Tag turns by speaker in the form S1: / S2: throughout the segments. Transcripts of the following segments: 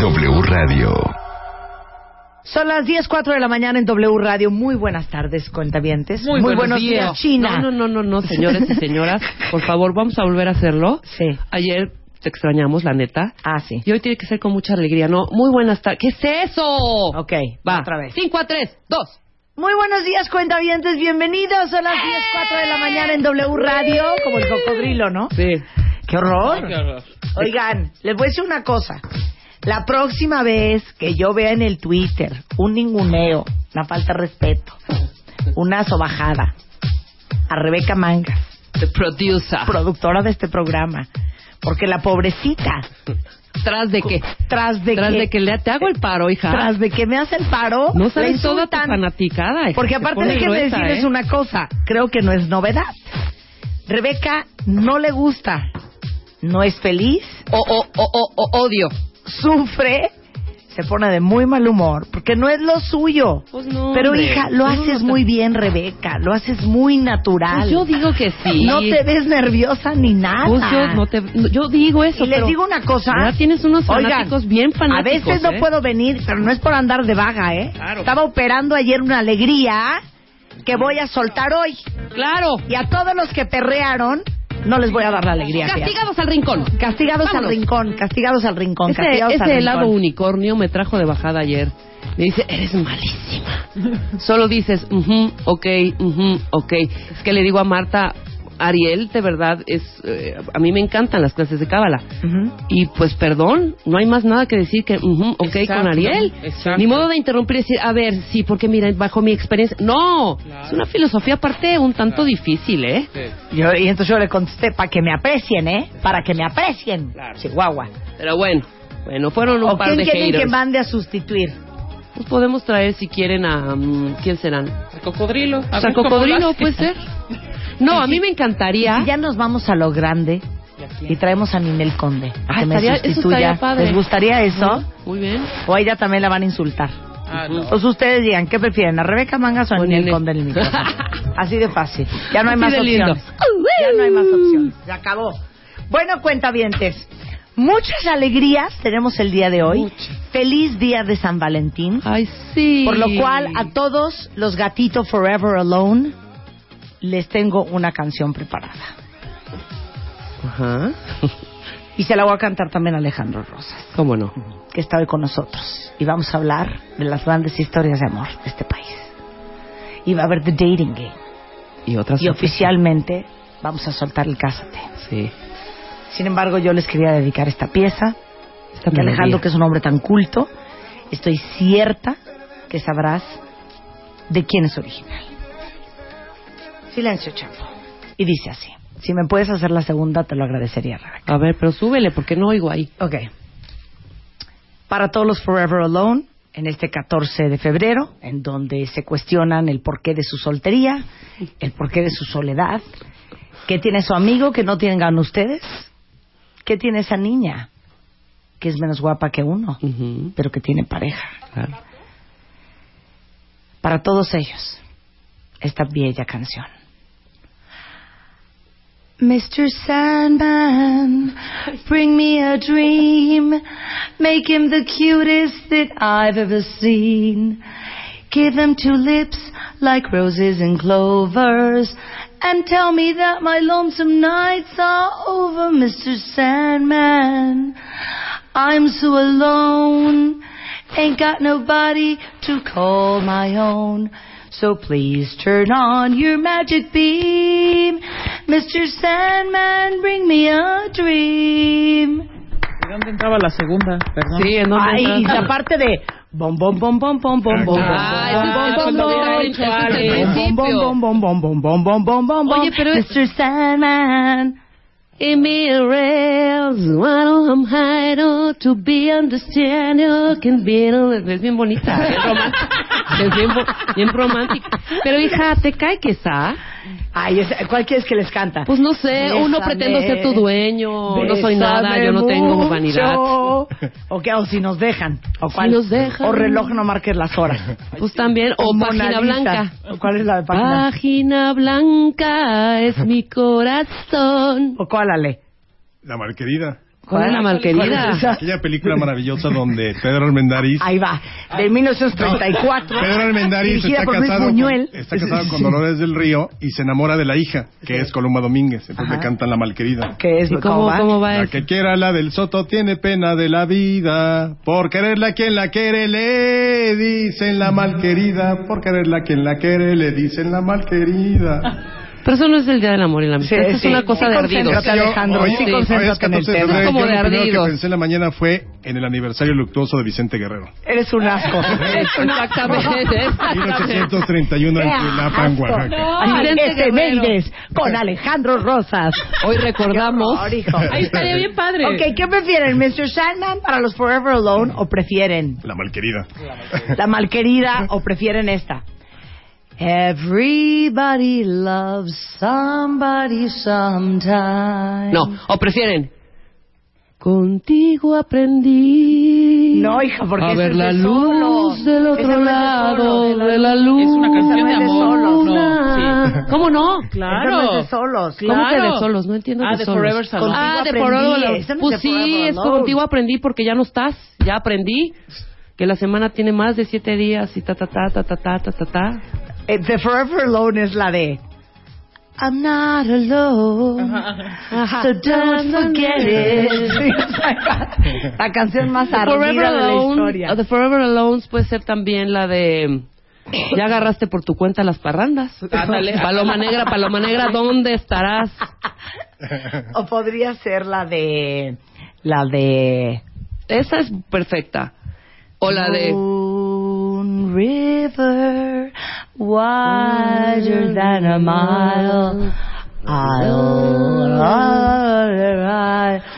S1: W Radio.
S2: Son las 10.04 de la mañana en W Radio. Muy buenas tardes, cuentavientes.
S3: Muy, buenos
S2: buenos días, China.
S3: No, no, no, no, no, señores y señoras, por favor, vamos a volver a hacerlo.
S2: Sí.
S3: Ayer te extrañamos, la neta.
S2: Ah, sí.
S3: Y hoy tiene que ser con mucha alegría, ¿no? Muy buenas tardes. ¿Qué es eso?
S2: Ok,
S3: Va.
S2: otra vez.
S3: 5 a 3, 2.
S2: Muy buenos días, cuentavientes. Bienvenidos. Son las 10.04 de la mañana en W Radio. Como el cocodrilo, ¿no?
S3: Sí.
S2: ¡Qué horror! Oigan, les voy a decir una cosa. La próxima vez que yo vea en el Twitter un ninguneo, una falta de respeto, una sobajada a Rebeca Mangas,
S3: The producer.
S2: productora de este programa, porque la pobrecita,
S3: ¿Tras de qué?
S2: tras de
S3: Tras
S2: que,
S3: de que le, te hago el paro, hija.
S2: tras de que me hace el paro,
S3: no sabes toda
S2: insultan.
S3: fanaticada. hija.
S2: Porque aparte déjenme
S3: gruesa,
S2: decirles
S3: ¿eh?
S2: una cosa, creo que no es novedad. Rebeca no le gusta, no es feliz,
S3: O, o, o, o, o- odio.
S2: Sufre, se pone de muy mal humor, porque no es lo suyo.
S3: Pues no,
S2: Pero
S3: hombre.
S2: hija, lo haces
S3: no
S2: muy bien, Rebeca, lo haces muy natural.
S3: Pues yo digo que sí.
S2: No te ves nerviosa ni nada.
S3: Pues yo, no te, yo digo eso.
S2: y les digo una cosa.
S3: ahora tienes unos
S2: Oigan,
S3: fanáticos bien fanáticos.
S2: A veces no
S3: ¿eh?
S2: puedo venir, pero no es por andar de vaga, ¿eh?
S3: Claro.
S2: Estaba operando ayer una alegría que voy a soltar hoy.
S3: Claro.
S2: Y a todos los que perrearon, no les voy a dar la alegría.
S3: Castigados al rincón.
S2: Castigados al rincón, castigados al rincón,
S3: Ese,
S2: castigados
S3: ese
S2: al
S3: helado
S2: rincón.
S3: unicornio me trajo de bajada ayer. Me dice, eres malísima. Solo dices, mhm, ok, mhm, ok. Es que le digo a Marta, Ariel, de verdad, es eh, a mí me encantan las clases de cábala.
S2: Ujú.
S3: Y pues perdón, no hay más nada que decir que, mhm, ok,
S4: Exacto,
S3: con Ariel.
S4: exacto.
S3: Ni modo de interrumpir y decir, a ver, sí, porque mira, bajo mi experiencia. No, es una filosofía aparte un tanto difícil, ¿eh?
S2: Yo, y entonces yo le contesté, para que me aprecien, ¿eh? Para que me aprecien. Chihuahua.
S3: Pero bueno, bueno, fueron un
S2: ¿O
S3: par
S2: quién
S3: de
S2: quieren que mande a sustituir?
S3: Pues podemos traer si quieren a... mm, ¿Quién serán?
S4: Al cocodrilo.
S3: O sea, cocodrilo puede ser. No, a mí me encantaría.
S2: Si ya nos vamos a lo grande y traemos a Ninel Conde a
S3: Ah,
S2: que me
S3: estaría-
S2: sustituya. ¿Les gustaría eso?
S3: Muy bien.
S2: O a ella también la van a insultar.
S4: Ah, no.
S2: Pues ustedes digan, ¿qué prefieren? ¿A Rebeca Mangas o a Ninel. Conde en el micrófono? Así de fácil. Ya no hay
S3: Así
S2: más
S3: de lindo.
S2: opciones. Ya no hay más opciones. Se acabó. Bueno, cuentavientes. Muchas alegrías tenemos el día de hoy. Feliz día de San Valentín.
S3: Ay, sí.
S2: Por lo cual, a todos los gatitos Forever Alone les tengo una canción preparada.
S3: Ajá.
S2: Y se la voy a cantar también a Alejandro Rosas,
S3: ¿Cómo no?
S2: que está hoy con nosotros. Y vamos a hablar de las grandes historias de amor de este país. Y va a haber The Dating Game.
S3: Y otras
S2: Y oficialmente vamos a soltar el Cásate.
S3: Sí.
S2: Sin embargo, yo les quería dedicar esta pieza.
S3: Esta
S2: Que Alejandro, que es un hombre tan culto, estoy cierta que sabrás de quién es original. Silencio, chapo. Y dice así. Si me puedes hacer la segunda, te lo agradecería, Rebeca.
S3: A ver, pero súbele, porque no oigo ahí.
S2: Ok. Para todos los Forever Alone, en este 14 de febrero, en donde se cuestionan el porqué de su soltería, el porqué de su soledad, qué tiene su amigo que no tengan ustedes, qué tiene esa niña que es menos guapa que uno, pero que tiene pareja.
S3: claro.
S2: Para todos ellos, esta bella canción. Mr. Sandman, bring me a dream. Make him the cutest that I've ever seen. Give him two lips like roses and clovers. And tell me that my lonesome nights are over, Mr. Sandman. I'm so alone. Ain't got nobody to call my own. So please turn on your magic beam. Mr. Sandman, bring me a dream.
S4: ¿Y dónde entraba la segunda? Perdón.
S3: Sí, en dónde
S2: Ay, y
S3: entras?
S2: la parte de bom bom bom bom bom bom bom
S3: Ah,
S2: bom bom bom bom bom bom bom bom bom bom bom bom bom
S3: Oye, pero es-
S2: Mr. Sandman
S3: High to be can be Es bien bonita, bien romántica. Es bien, bien romántica. Pero hija, ¿te cae que está?
S2: Ay, es- ¿cuál quieres que les canta?
S3: Pues no sé, uno
S2: Bésame,
S3: pretendo ser tu dueño, no soy nada, yo no tengo
S2: mucho.
S3: vanidad.
S2: O, qué, o si nos dejan. O
S3: Si nos dejan.
S2: O reloj no marques las horas.
S3: Pues también, o
S2: Mona
S3: página
S2: Lisa.
S3: blanca.
S2: ¿O ¿Cuál es la de página?
S3: Página blanca es mi corazón.
S2: ¿O cuál, Ale?
S5: La malquerida.
S3: ¿Cuál es la
S2: ¿Cuál
S3: malquerida?
S2: es esa?
S5: Aquella película maravillosa donde Pedro Armendáriz...
S2: Ahí va, de 1934.
S5: Pedro Armendáriz
S2: dirigida
S5: está
S2: por Luis
S5: casado,
S2: Buñuel.
S5: con, está casado con Dolores del Río y se enamora de la hija, que es Columba Domínguez. Entonces
S2: Ajá.
S5: le cantan la malquerida.
S2: ¿Qué es?
S3: ¿Y cómo, cómo va
S5: La
S3: eso?
S5: que quiera la del Soto tiene pena de la vida. Por quererla quien la quiere le dicen la malquerida. Por quererla quien la quiere le dicen la malquerida.
S3: Pero eso no es el Día del Amor y la Amistad,
S2: Sí,
S3: eso es
S2: sí.
S3: una cosa
S2: Sí,
S3: de ardidos.
S2: Alejandro,
S5: Hoy-
S2: sí,
S5: hoy
S2: concéntrate
S5: es 14
S2: en el
S5: de
S2: tema.
S5: febrero.
S3: Como
S5: Yo
S3: de
S5: lo primero que
S3: ardidos.
S5: pensé en la mañana fue en el aniversario luctuoso de Vicente Guerrero.
S2: Eres un asco.
S3: Exactamente, exactamente.
S5: 1831 en Tulapan, Oaxaca.
S3: Vicente
S2: Efemérides con Alejandro Rosas.
S3: Hoy recordamos.
S4: Ahí estaría bien padre.
S2: Ok, ¿qué prefieren? ¿Mr. Sandman para los Forever Alone o prefieren
S5: La malquerida.
S2: la malquerida o prefieren esta? Everybody loves somebody sometime.
S3: No, o prefieren. Contigo aprendí.
S2: No, hija, porque
S3: a ver
S2: es de
S3: la
S2: solos.
S3: luz del
S2: Ese
S3: otro
S2: no es de
S3: lado
S2: solos,
S3: de la luz.
S4: Es una canción de
S2: no de
S4: amor.
S2: solos.
S4: No,
S3: ¿Cómo no?
S4: Claro.
S2: no es de solos.
S3: ¿Cómo que
S4: Claro.
S3: de solos? No entiendo
S4: Ah,
S3: de
S4: de
S3: solos.
S4: Forever Alone.
S3: Ah, de Forever Pues
S2: de
S3: sí, es contigo aprendí porque ya no estás. Ya aprendí que la semana tiene más de siete días y ta ta ta ta ta ta ta ta ta.
S2: Eh, The Forever Alone es la de I'm not alone,
S3: Ajá.
S2: so don't forget it. La canción más ardida de la historia.
S3: The Forever Alone puede ser también la de ya agarraste por tu cuenta las parrandas.
S4: Ándale.
S3: Paloma negra, paloma negra, ¿dónde estarás?
S2: O podría ser la de la de
S3: Esa es perfecta. O la de
S2: River, wider than a mile. I'll-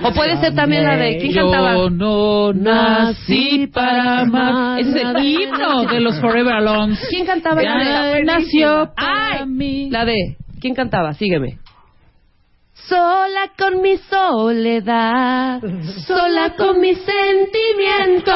S3: o puede ser también la de ¿quién
S4: Yo
S3: cantaba?
S4: no nací para amar. Ese es el himno de los Forever Alone.
S3: ¿Quién cantaba la de?
S4: nació para
S3: Ay,
S4: mí.
S3: La de ¿quién cantaba? Sígueme. Sola con mi soledad, sola con mis sentimientos,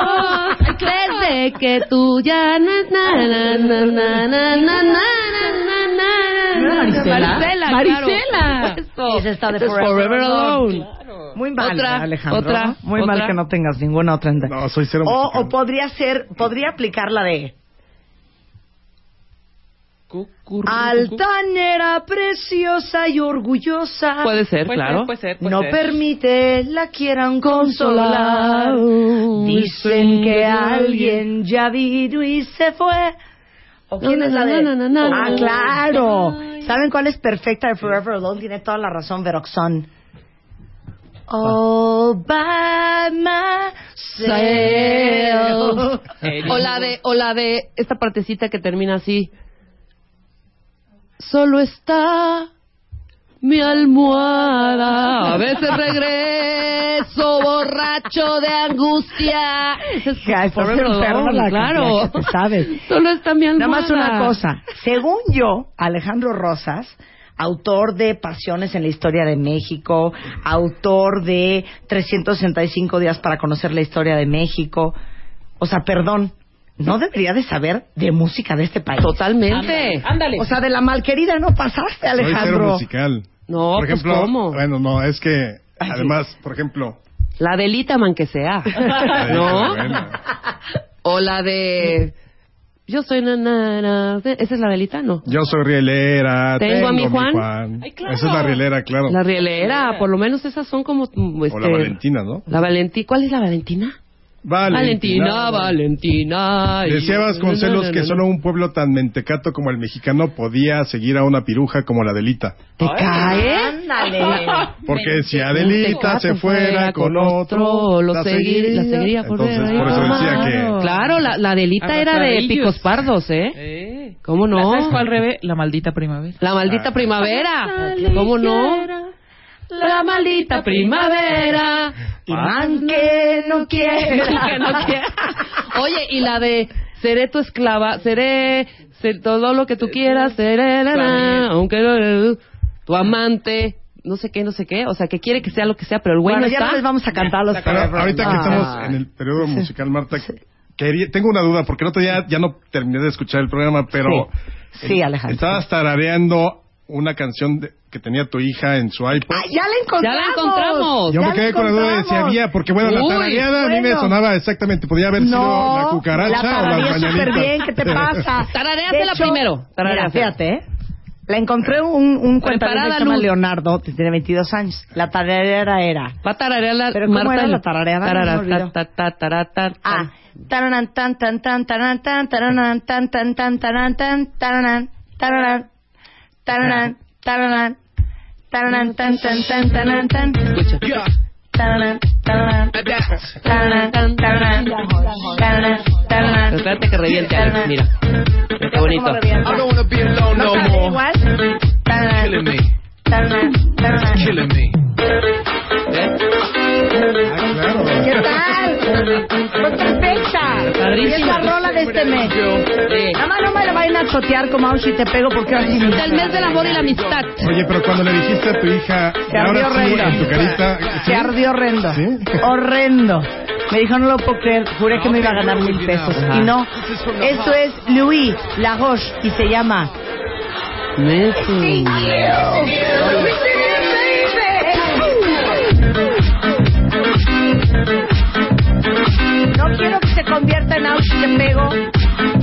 S3: desde que tú ya na na na na na na na na na na
S4: ¿No era Marisela?
S3: Marisela, claro.
S2: Esa de
S3: es
S2: Forever Alone. Muy mal,
S3: Otra,
S2: Alejandro.
S3: otra,
S2: Muy mal que no tengas ninguna otra. en-
S5: No, soy cero
S2: o, o podría ser, podría aplicar la de altanera, preciosa y orgullosa.
S3: Puede ser,
S4: Puede
S3: claro.
S4: ser, puede ser, puede
S2: no
S4: ser.
S2: permite la quieran consolar. Dicen que alguien ya vino y se fue. ¿O quién
S3: No,
S2: es
S3: no,
S2: la de?
S3: no, no, no, no.
S2: Ah, claro. ¿Saben cuál es perfecta de Forever Alone? Tiene toda la razón, Veroxon. All by myself.
S3: O la de, o la de esta partecita que termina así. Solo está mi almohada. A veces regreso borracho de angustia. Es
S2: enferma
S3: Alone,
S2: la
S3: claro.
S2: que sabes.
S3: Solo está mi
S2: Nada
S3: almohada.
S2: más una cosa. Según yo, Alejandro Rosas, autor de Pasiones en la Historia de México, autor de 365 días para conocer la historia de México. O sea, perdón, no debería de saber de música de este país.
S3: Totalmente.
S4: Ándale.
S2: O sea, de la malquerida no pasaste,
S5: Soy cero
S2: Alejandro.
S5: musical.
S3: No,
S5: por
S3: pues,
S5: ejemplo,
S3: ¿cómo?
S5: bueno, no, es que
S2: Ay,
S5: además, por ejemplo,
S3: La de Litaman que sea. ¿No?
S5: bueno.
S3: O la de... Yo soy nanana. ¿Esa es la delita? No.
S5: yo soy rielera,
S3: ¿Tengo
S5: tengo,
S3: a mi
S5: mi
S3: Juan?
S4: Ay, claro.
S5: Esa es la rielera, claro.
S3: La rielera, por lo menos esas son como... mm,
S5: o
S3: Este,
S5: la Valentina, ¿no?
S3: La Valentina. ¿Cuál es la Valentina? Valentina, Valentina.
S5: Decía Vasconcelos que solo un pueblo tan mentecato como el mexicano podía seguir a una piruja como la Adelita.
S3: ¿Te cae?
S2: Ándale.
S5: Porque si Adelita se fuera con otro,
S3: lo
S5: la
S3: seguir, la seguiría por
S5: Entonces,
S3: ver.
S5: por eso decía que...
S3: Claro, la, la Adelita era de picos pardos, ¿eh?
S4: Eh.
S3: ¿Cómo no?
S4: ¿Sabes cuál rebe? La maldita primavera.
S3: La maldita primavera. ¿Cómo no? La maldita primavera.
S2: Y man que no quiera.
S3: No quiera. Oye, y la de seré tu esclava, seré, ser todo lo que tú quieras, seré aunque no, tu amante, no sé qué, no sé qué, o sea, que quiere que sea lo que sea, pero el güey
S2: Bueno,
S3: no
S2: ya
S3: está.
S2: les vamos a cantar los
S5: ahorita que
S2: Ah.
S5: estamos en el periodo musical, Marta, quería- tengo una duda, porque el otro día ya no terminé de escuchar el programa, pero
S2: Sí. Sí, Alejandro.
S5: estabas tarareando una canción de- que tenía tu hija en su iPod.
S2: ¡Ay, ya la encontramos!
S3: Ya la encontramos.
S5: Yo
S2: ya
S5: me quedé
S2: la
S5: con la duda de si había, porque bueno, la tarareada a mí me sonaba exactamente, podía haber sido la cucaracha
S2: la
S5: o
S2: tarareé súper bien, ¿qué te pasa? Hecho,
S3: primero,
S2: Mira,
S3: tararéasela.
S2: fíjate, ¿eh? La encontré un, un
S3: Preparada,
S2: que se llama. Leonardo, que tiene 22 años. La tarareara era...
S3: Va a tararear la
S2: ¿Pero cómo
S3: Marta
S2: era la tarareada? No
S3: ta, ta, ta, ta.
S2: Ah, taranan, tan, tan, tan, taranan, tan, taranan, tan, tan, tan, taranan, tan, taranan, taranan, taranan, taranan, taranan, tan, tan, tan, tan, taranan, taranan.
S3: Pero espérate que reviente, mira. Qué bonito.
S2: ¿Cómo revienta?
S6: I don't wanna be alone
S2: ¿No sale igual?
S3: ¿Eh?
S2: ¿Qué tal?
S3: Padrísimo.
S2: Y es la rola de este mes.
S3: Sí.
S2: Nada más no me la vayan a chotear como Aushi te pego porque ahora sí me
S3: Del mes del amor y la amistad.
S5: Oye, pero cuando le dijiste a tu hija,
S2: Se ardió
S5: sí,
S2: horrendo.
S5: en tu carita, ¿sí?
S2: Se ardió horrendo. Horrendo. Me dijo, no lo puedo creer, juré que me iba a ganar mil pesos.
S3: Ajá.
S2: Y no. Esto es Louis Laroche y se llama...
S3: Messi.
S2: Se convierta en Aushi te pego.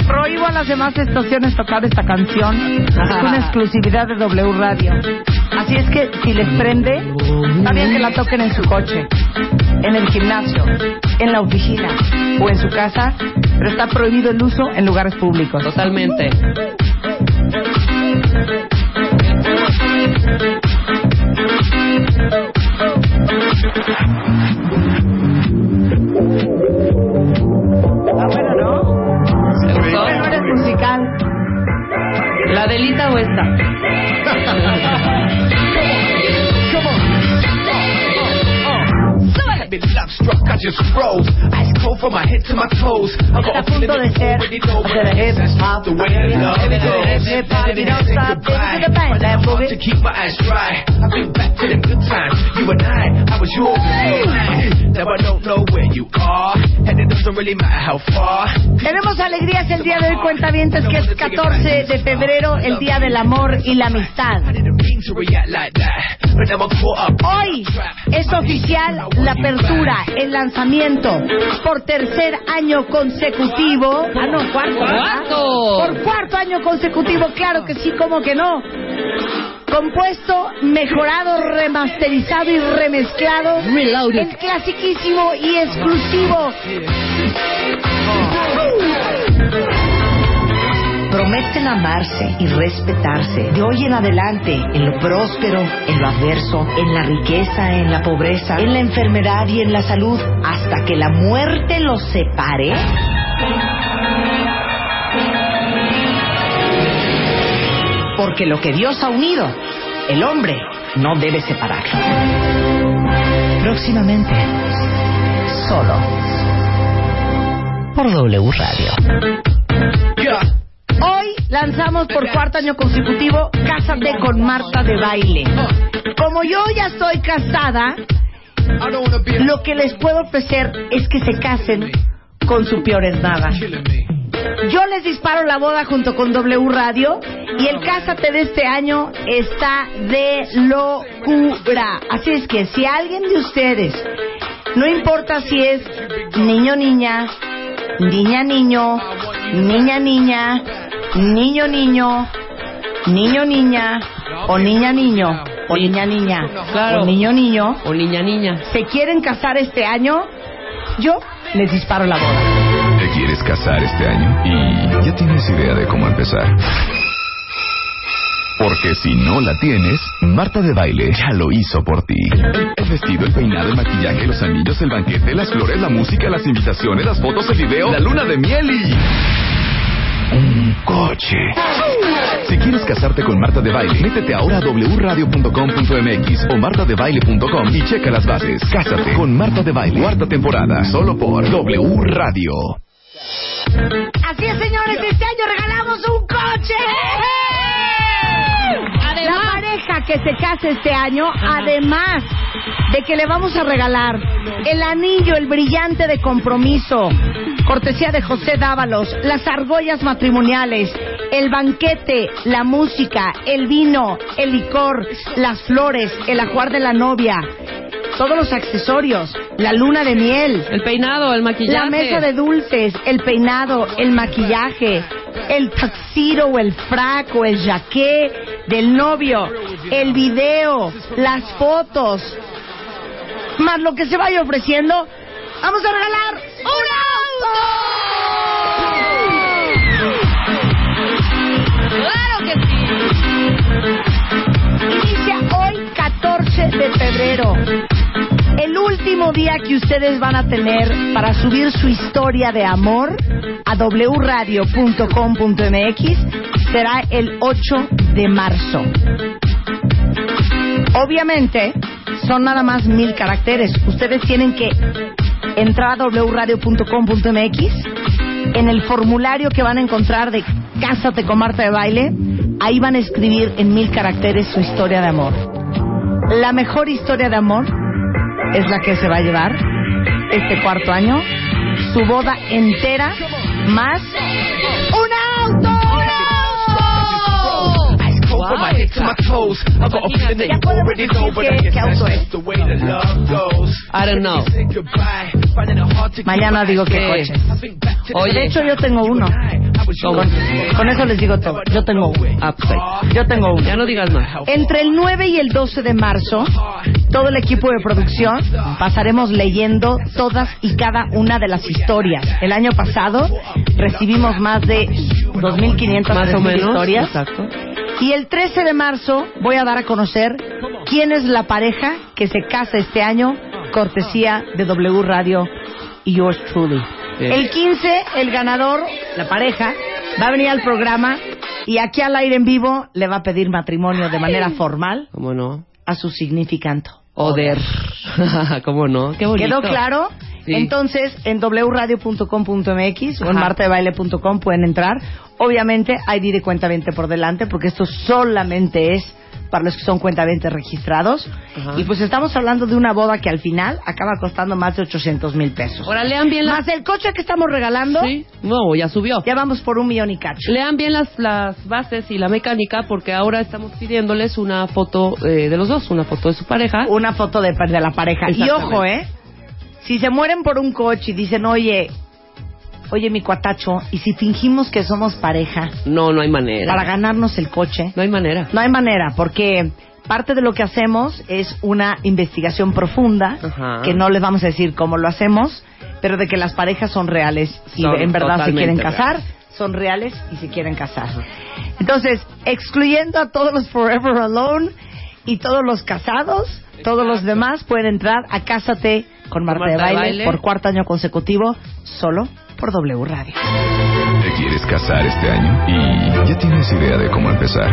S2: Prohíbo a las demás estaciones tocar esta canción. Es una exclusividad de W Radio. Así es que si les prende, está bien que la toquen en su coche, en el gimnasio, en la oficina o en su casa, pero está prohibido el uso en lugares públicos.
S3: Totalmente. Delita
S6: struck, I just froze. Ice cold from my head to my toes. I
S2: Está a punto de ser de la hip hop.
S6: the way that love goes.
S2: Hip hop, you don't stop,
S6: Goodbye.
S2: into the band,
S6: But now I'm
S2: boogie.
S6: hard to keep my eyes dry. I think back to them good times. You and I, I was yours and you were mine. Now I don't know where you are, and it doesn't really matter how far.
S2: Tenemos alegrías el día de hoy, cuentavientes, que es 14 de febrero, el Día del Amor y la Amistad. Hoy es oficial la apertura, el lanzamiento por tercer año consecutivo. Ah, no, cuarto. ¿verdad?
S3: ¡Cuarto!
S2: Por cuarto año consecutivo, claro que sí, como que no. Compuesto, mejorado, remasterizado y remezclado.
S3: Reloaded.
S2: El clasiquísimo y exclusivo. Prometen amarse y respetarse de hoy en adelante, en lo próspero, en lo adverso, en la riqueza, en la pobreza, en la enfermedad y en la salud, hasta que la muerte los separe. Porque lo que Dios ha unido, el hombre no debe separarlo. Próximamente, solo por W Radio.
S6: Yeah.
S2: Lanzamos por cuarto año consecutivo Cásate con Marta de Baile. Como yo ya estoy casada, lo que les puedo ofrecer es que se casen con su peor es nada. Yo les disparo la boda junto con W Radio y el Cásate de este año está de locura. Así es que si alguien de ustedes, no importa si es niño niña, niña niño, niña niña, niño niño, niño niña o niña niño o niña niña
S3: Claro.
S2: o niño niño,
S3: O niña, niña.
S2: se quieren casar este año, yo les disparo la boda.
S1: ¿Te quieres casar este año? Y ya tienes idea de cómo empezar. Porque si no la tienes, Marta de Baile ya lo hizo por ti. El, el vestido, el peinado, el maquillaje, los anillos, el banquete, las flores, la música, las invitaciones, las fotos, el video, la luna de miel y... un coche. Si quieres casarte con Marta de Baile, métete ahora a wradio.com.mx o martadebaile.com y checa las bases. Cásate con Marta de Baile, cuarta temporada, solo por W Radio.
S2: Así es, señores, este año regalamos un coche. Que se case este año, además de que le vamos a regalar el anillo, el brillante de compromiso, cortesía de José Dávalos, las argollas matrimoniales, el banquete, la música, el vino, el licor, las flores, el ajuar de la novia, todos los accesorios, la luna de miel,
S3: El peinado, el maquillaje.
S2: la mesa de dulces, el peinado, el maquillaje, el tuxedo o el frac o el jaqué del novio, el video, las fotos, más lo que se vaya ofreciendo, vamos a regalar un auto.
S3: ¡Claro que sí!
S2: Inicia hoy 14 de febrero. El último día que ustedes van a tener para subir su historia de amor a wradio.com.mx será el 8 de marzo. Obviamente, son nada más mil caracteres. Ustedes tienen que entrar a wradio.com.mx. En el formulario que van a encontrar de Cásate con Marta de Baile, ahí van a escribir en mil caracteres su historia de amor. La mejor historia de amor es la que se va a llevar este cuarto año. Su boda entera más un auto.
S6: Go from my head to my toes. I got a feeling that you already know, but I guess that's just the way that love goes.
S3: I don't know.
S6: Say goodbye, finding it hard to get
S2: Mañana digo qué
S3: Eh,
S2: coches.
S6: I think back to the
S3: Oye.
S2: De hecho, yo tengo uno. Con, con eso les digo todo. Yo tengo uno. Yo tengo uno.
S3: Ya no digas más.
S2: Entre el 9 y el 12 de marzo, todo el equipo de producción pasaremos leyendo todas y cada una de las historias. El año pasado recibimos más de 2.500
S3: Más o
S2: 3.000
S3: menos.
S2: historias.
S3: Exacto.
S2: Y el 13 de marzo voy a dar a conocer quién es la pareja que se casa este año, cortesía de W Radio y yours truly. El 15, el ganador, la pareja, va a venir al programa y aquí al aire en vivo le va a pedir matrimonio de manera formal
S3: ¿Cómo no?
S2: A su significante.
S3: Oder. ¿Cómo no? Qué bonito.
S2: ¿Quedó claro?
S3: Sí.
S2: Entonces, en wradio.com.mx o en martadebaile.com pueden entrar. Obviamente, ID de cuenta 20 por delante, porque esto solamente es para los que son cuentavientes registrados.
S3: Ajá.
S2: Y pues estamos hablando de una boda que al final acaba costando más de 800 mil pesos.
S3: Ahora lean bien las...
S2: Más el coche que estamos regalando,
S3: Sí. No, ya subió.
S2: ya vamos por un millón y cacho.
S3: Lean bien las, las bases y la mecánica porque ahora estamos pidiéndoles una foto eh, de los dos, una foto de su pareja.
S2: Una foto de, de la pareja. Y ojo, ¿eh? Si se mueren por un coche y dicen, oye, oye, mi cuatacho, ¿y si fingimos que somos pareja
S3: No, no hay manera.
S2: para ganarnos el coche?
S3: No hay manera.
S2: No hay manera, porque parte de lo que hacemos es una investigación profunda,
S3: Ajá.
S2: que no les vamos a decir cómo lo hacemos, pero de que las parejas son reales y
S3: Son
S2: en verdad se quieren casar,
S3: reales.
S2: son reales y se quieren casar. Entonces, excluyendo a todos los Forever Alone y todos los casados, todos los demás pueden entrar a Cásate con Marta,
S3: Marta
S2: de,
S3: de
S2: baile,
S3: Baile.
S2: por cuarto año consecutivo, solo por W Radio.
S1: ¿Te quieres casar este año? Y ya tienes idea de cómo empezar.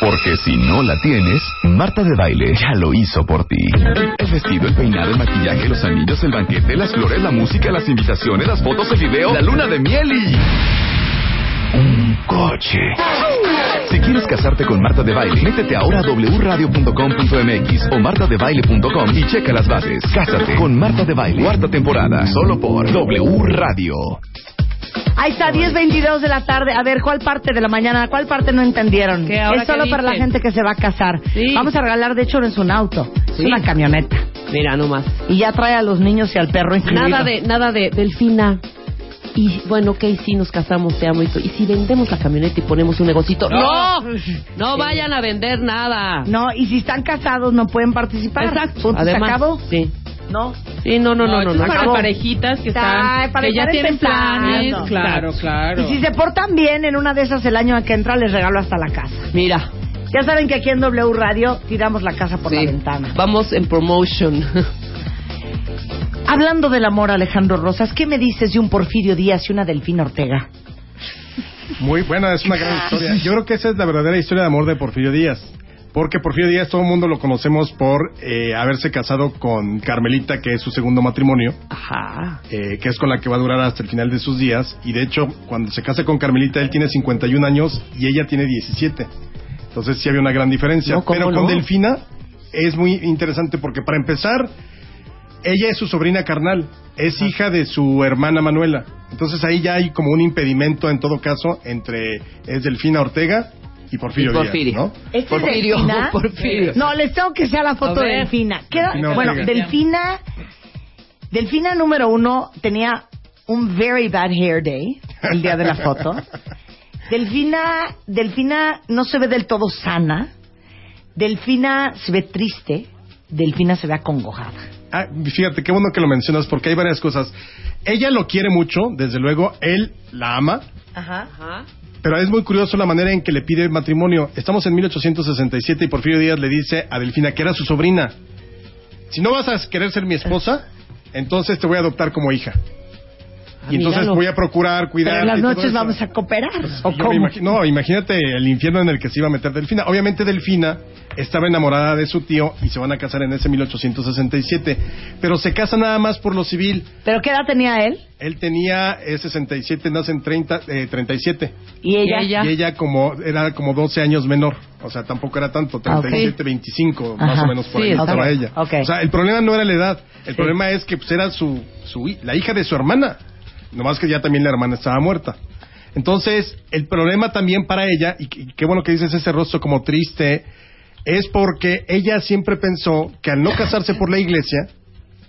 S1: Porque si no la tienes, Marta de Baile ya lo hizo por ti. El, el vestido, el peinado, el maquillaje, los anillos, el banquete, las flores, la música, las invitaciones, las fotos, el video, la luna de miel y... Un coche. Si quieres casarte con Marta de Baile, métete ahora a wradio.com.mx o martadebaile.com y checa las bases. Cásate con Marta de Baile, cuarta temporada, solo por W Radio.
S2: Ahí está, 10.22 de la tarde. A ver, ¿cuál parte de la mañana? ¿Cuál parte no entendieron?
S3: ¿Qué, ahora
S2: es solo para la gente que se va a casar.
S3: Sí.
S2: Vamos a regalar, de hecho, no es un auto, es
S3: Sí.
S2: una camioneta.
S3: Mira, nomás.
S2: Y ya trae a los niños y al perro incluido.
S3: Nada de, nada de, Delfina. Y bueno, ok, sí, nos casamos, te amo y todo. ¿Y si vendemos la camioneta y ponemos un negocito? ¡No! No vayan a vender nada.
S2: No, y si están casados no pueden participar.
S3: Exacto.
S2: Punto,
S3: Además,
S2: ¿Se acabó?
S3: Sí.
S2: No.
S3: Sí, no, no, no, no.
S4: esto
S3: no.
S4: es para
S2: acabó.
S4: parejitas que
S2: Ay,
S4: están,
S2: para
S4: que ya tienen planes. Claro, claro.
S2: Y si se portan bien, en una de esas el año que entra les regalo hasta la casa.
S3: Mira.
S2: Ya saben que aquí en W Radio tiramos la casa por
S3: sí.
S2: la ventana.
S3: Vamos en promotion.
S2: Hablando del amor, Alejandro Rosas, ¿qué me dices de un Porfirio Díaz y una Delfina Ortega?
S5: Muy buena, es una gran historia. Yo creo que esa es la verdadera historia de amor de Porfirio Díaz. Porque Porfirio Díaz todo el mundo lo conocemos por eh, haberse casado con Carmelita, que es su segundo matrimonio,
S3: Ajá.
S5: eh, que es con la que va a durar hasta el final de sus días. Y de hecho, cuando se casa con Carmelita, él tiene 51 años y ella tiene 17. Entonces sí había una gran diferencia.
S3: No, ¿cómo
S5: Pero con
S3: no?
S5: Delfina es muy interesante porque para empezar, ella es su sobrina carnal, es hija de su hermana Manuela. Entonces ahí ya hay como un impedimento en todo caso entre es Delfina Ortega y Porfirio,
S3: Y Porfirio.
S5: Díaz, ¿no?
S2: ¿Esta
S3: Porfirio,
S2: es Delfina?
S3: Porfirio.
S2: No, les tengo que sea la foto de. Delfina.
S5: Delfina
S2: bueno. Delfina, Delfina número uno tenía un very bad hair day el día de la foto. Delfina, Delfina no se ve del todo sana. Delfina se ve triste. Delfina se ve acongojada.
S5: Ah, fíjate, qué bueno que lo mencionas porque hay varias cosas. Ella lo quiere mucho, desde luego, él la ama,
S2: Ajá.
S3: Ajá.
S5: pero es muy curioso la manera en que le pide matrimonio. Estamos en 1867 y Porfirio Díaz le dice a Delfina que era su sobrina. Si no vas a querer ser mi esposa, entonces te voy a adoptar como hija.
S3: Ah,
S5: y entonces
S3: míralo.
S5: voy a procurar, cuidar.
S2: En las noches vamos a cooperar. ¿O cómo?
S5: imagi- no, imagínate el infierno en el que se iba a meter Delfina. Obviamente Delfina estaba enamorada de su tío y se van a casar en ese 1867, pero se casa nada más por lo civil.
S2: ¿Pero qué edad tenía él?
S5: Él tenía eh, 67, nace en 30, eh, 37
S2: ¿Y ella?
S3: ¿Y ella?
S5: y ella como era como 12 años menor, o sea, tampoco era tanto, 37, 25, más
S2: Ajá.
S5: o menos por
S3: Sí,
S5: ahí estaba ella. O sea, el problema no era la edad, el problema es que pues, era su, su la hija de su hermana, nomás que ya también la hermana estaba muerta. Entonces, el problema también para ella, y, qué bueno que dices ese rostro como triste, es porque ella siempre pensó que al no casarse por la iglesia,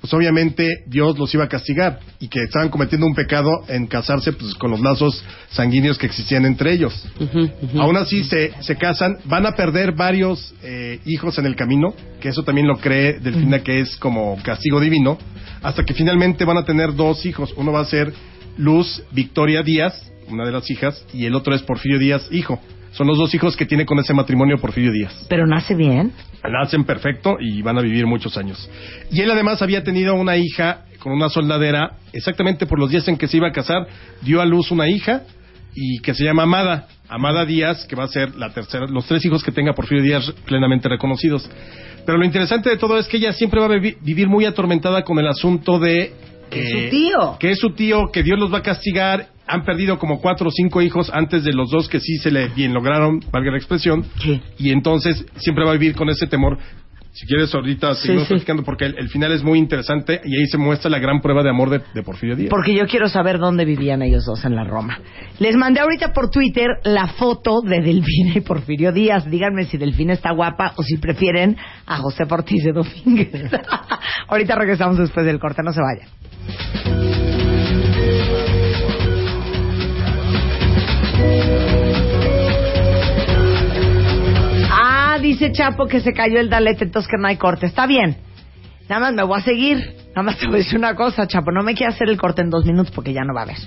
S5: pues obviamente Dios los iba a castigar y que estaban cometiendo un pecado en casarse pues, con los lazos sanguíneos que existían entre ellos.
S3: Ujú.
S5: Aún así se, se casan, van a perder varios eh, hijos en el camino, que eso también lo cree Delfina que es como castigo divino, hasta que finalmente van a tener dos hijos. Uno va a ser Luz Victoria Díaz, una de las hijas, y el otro es Porfirio Díaz, hijo. Son los dos hijos que tiene con ese matrimonio Porfirio Díaz.
S2: Pero nace bien.
S5: La hacen perfecto y van a vivir muchos años. Y él además había tenido una hija con una soldadera, exactamente por los días en que se iba a casar, dio a luz una hija y que se llama Amada. Amada Díaz, que va a ser la tercera, los tres hijos que tenga Porfirio Díaz plenamente reconocidos. Pero lo interesante de todo es que ella siempre va a vivi- vivir muy atormentada con el asunto de...
S2: Que es su tío.
S5: Que es su tío, que Dios los va a castigar. Han perdido como cuatro o cinco hijos antes de los dos que sí se le bien lograron, valga la expresión.
S2: Sí.
S5: Y entonces siempre va a vivir con ese temor. Si quieres, ahorita seguimos
S2: sí.
S5: platicando porque el, el final es muy interesante y ahí se muestra la gran prueba de amor de, de Porfirio Díaz.
S2: Porque yo quiero saber dónde vivían ellos dos en la Roma. Les mandé ahorita por Twitter la foto de Delfina y Porfirio Díaz. Díganme si Delfina está guapa o si prefieren a José Ortiz de Domínguez. ahorita regresamos después del corte, no se vayan. Ah, dice Chapo que se cayó el dalete, entonces que no hay corte. Está bien. Nada más me voy a seguir. Nada más te voy a decir una cosa, Chapo. No me quieras hacer el corte en dos minutos porque ya no va a haber.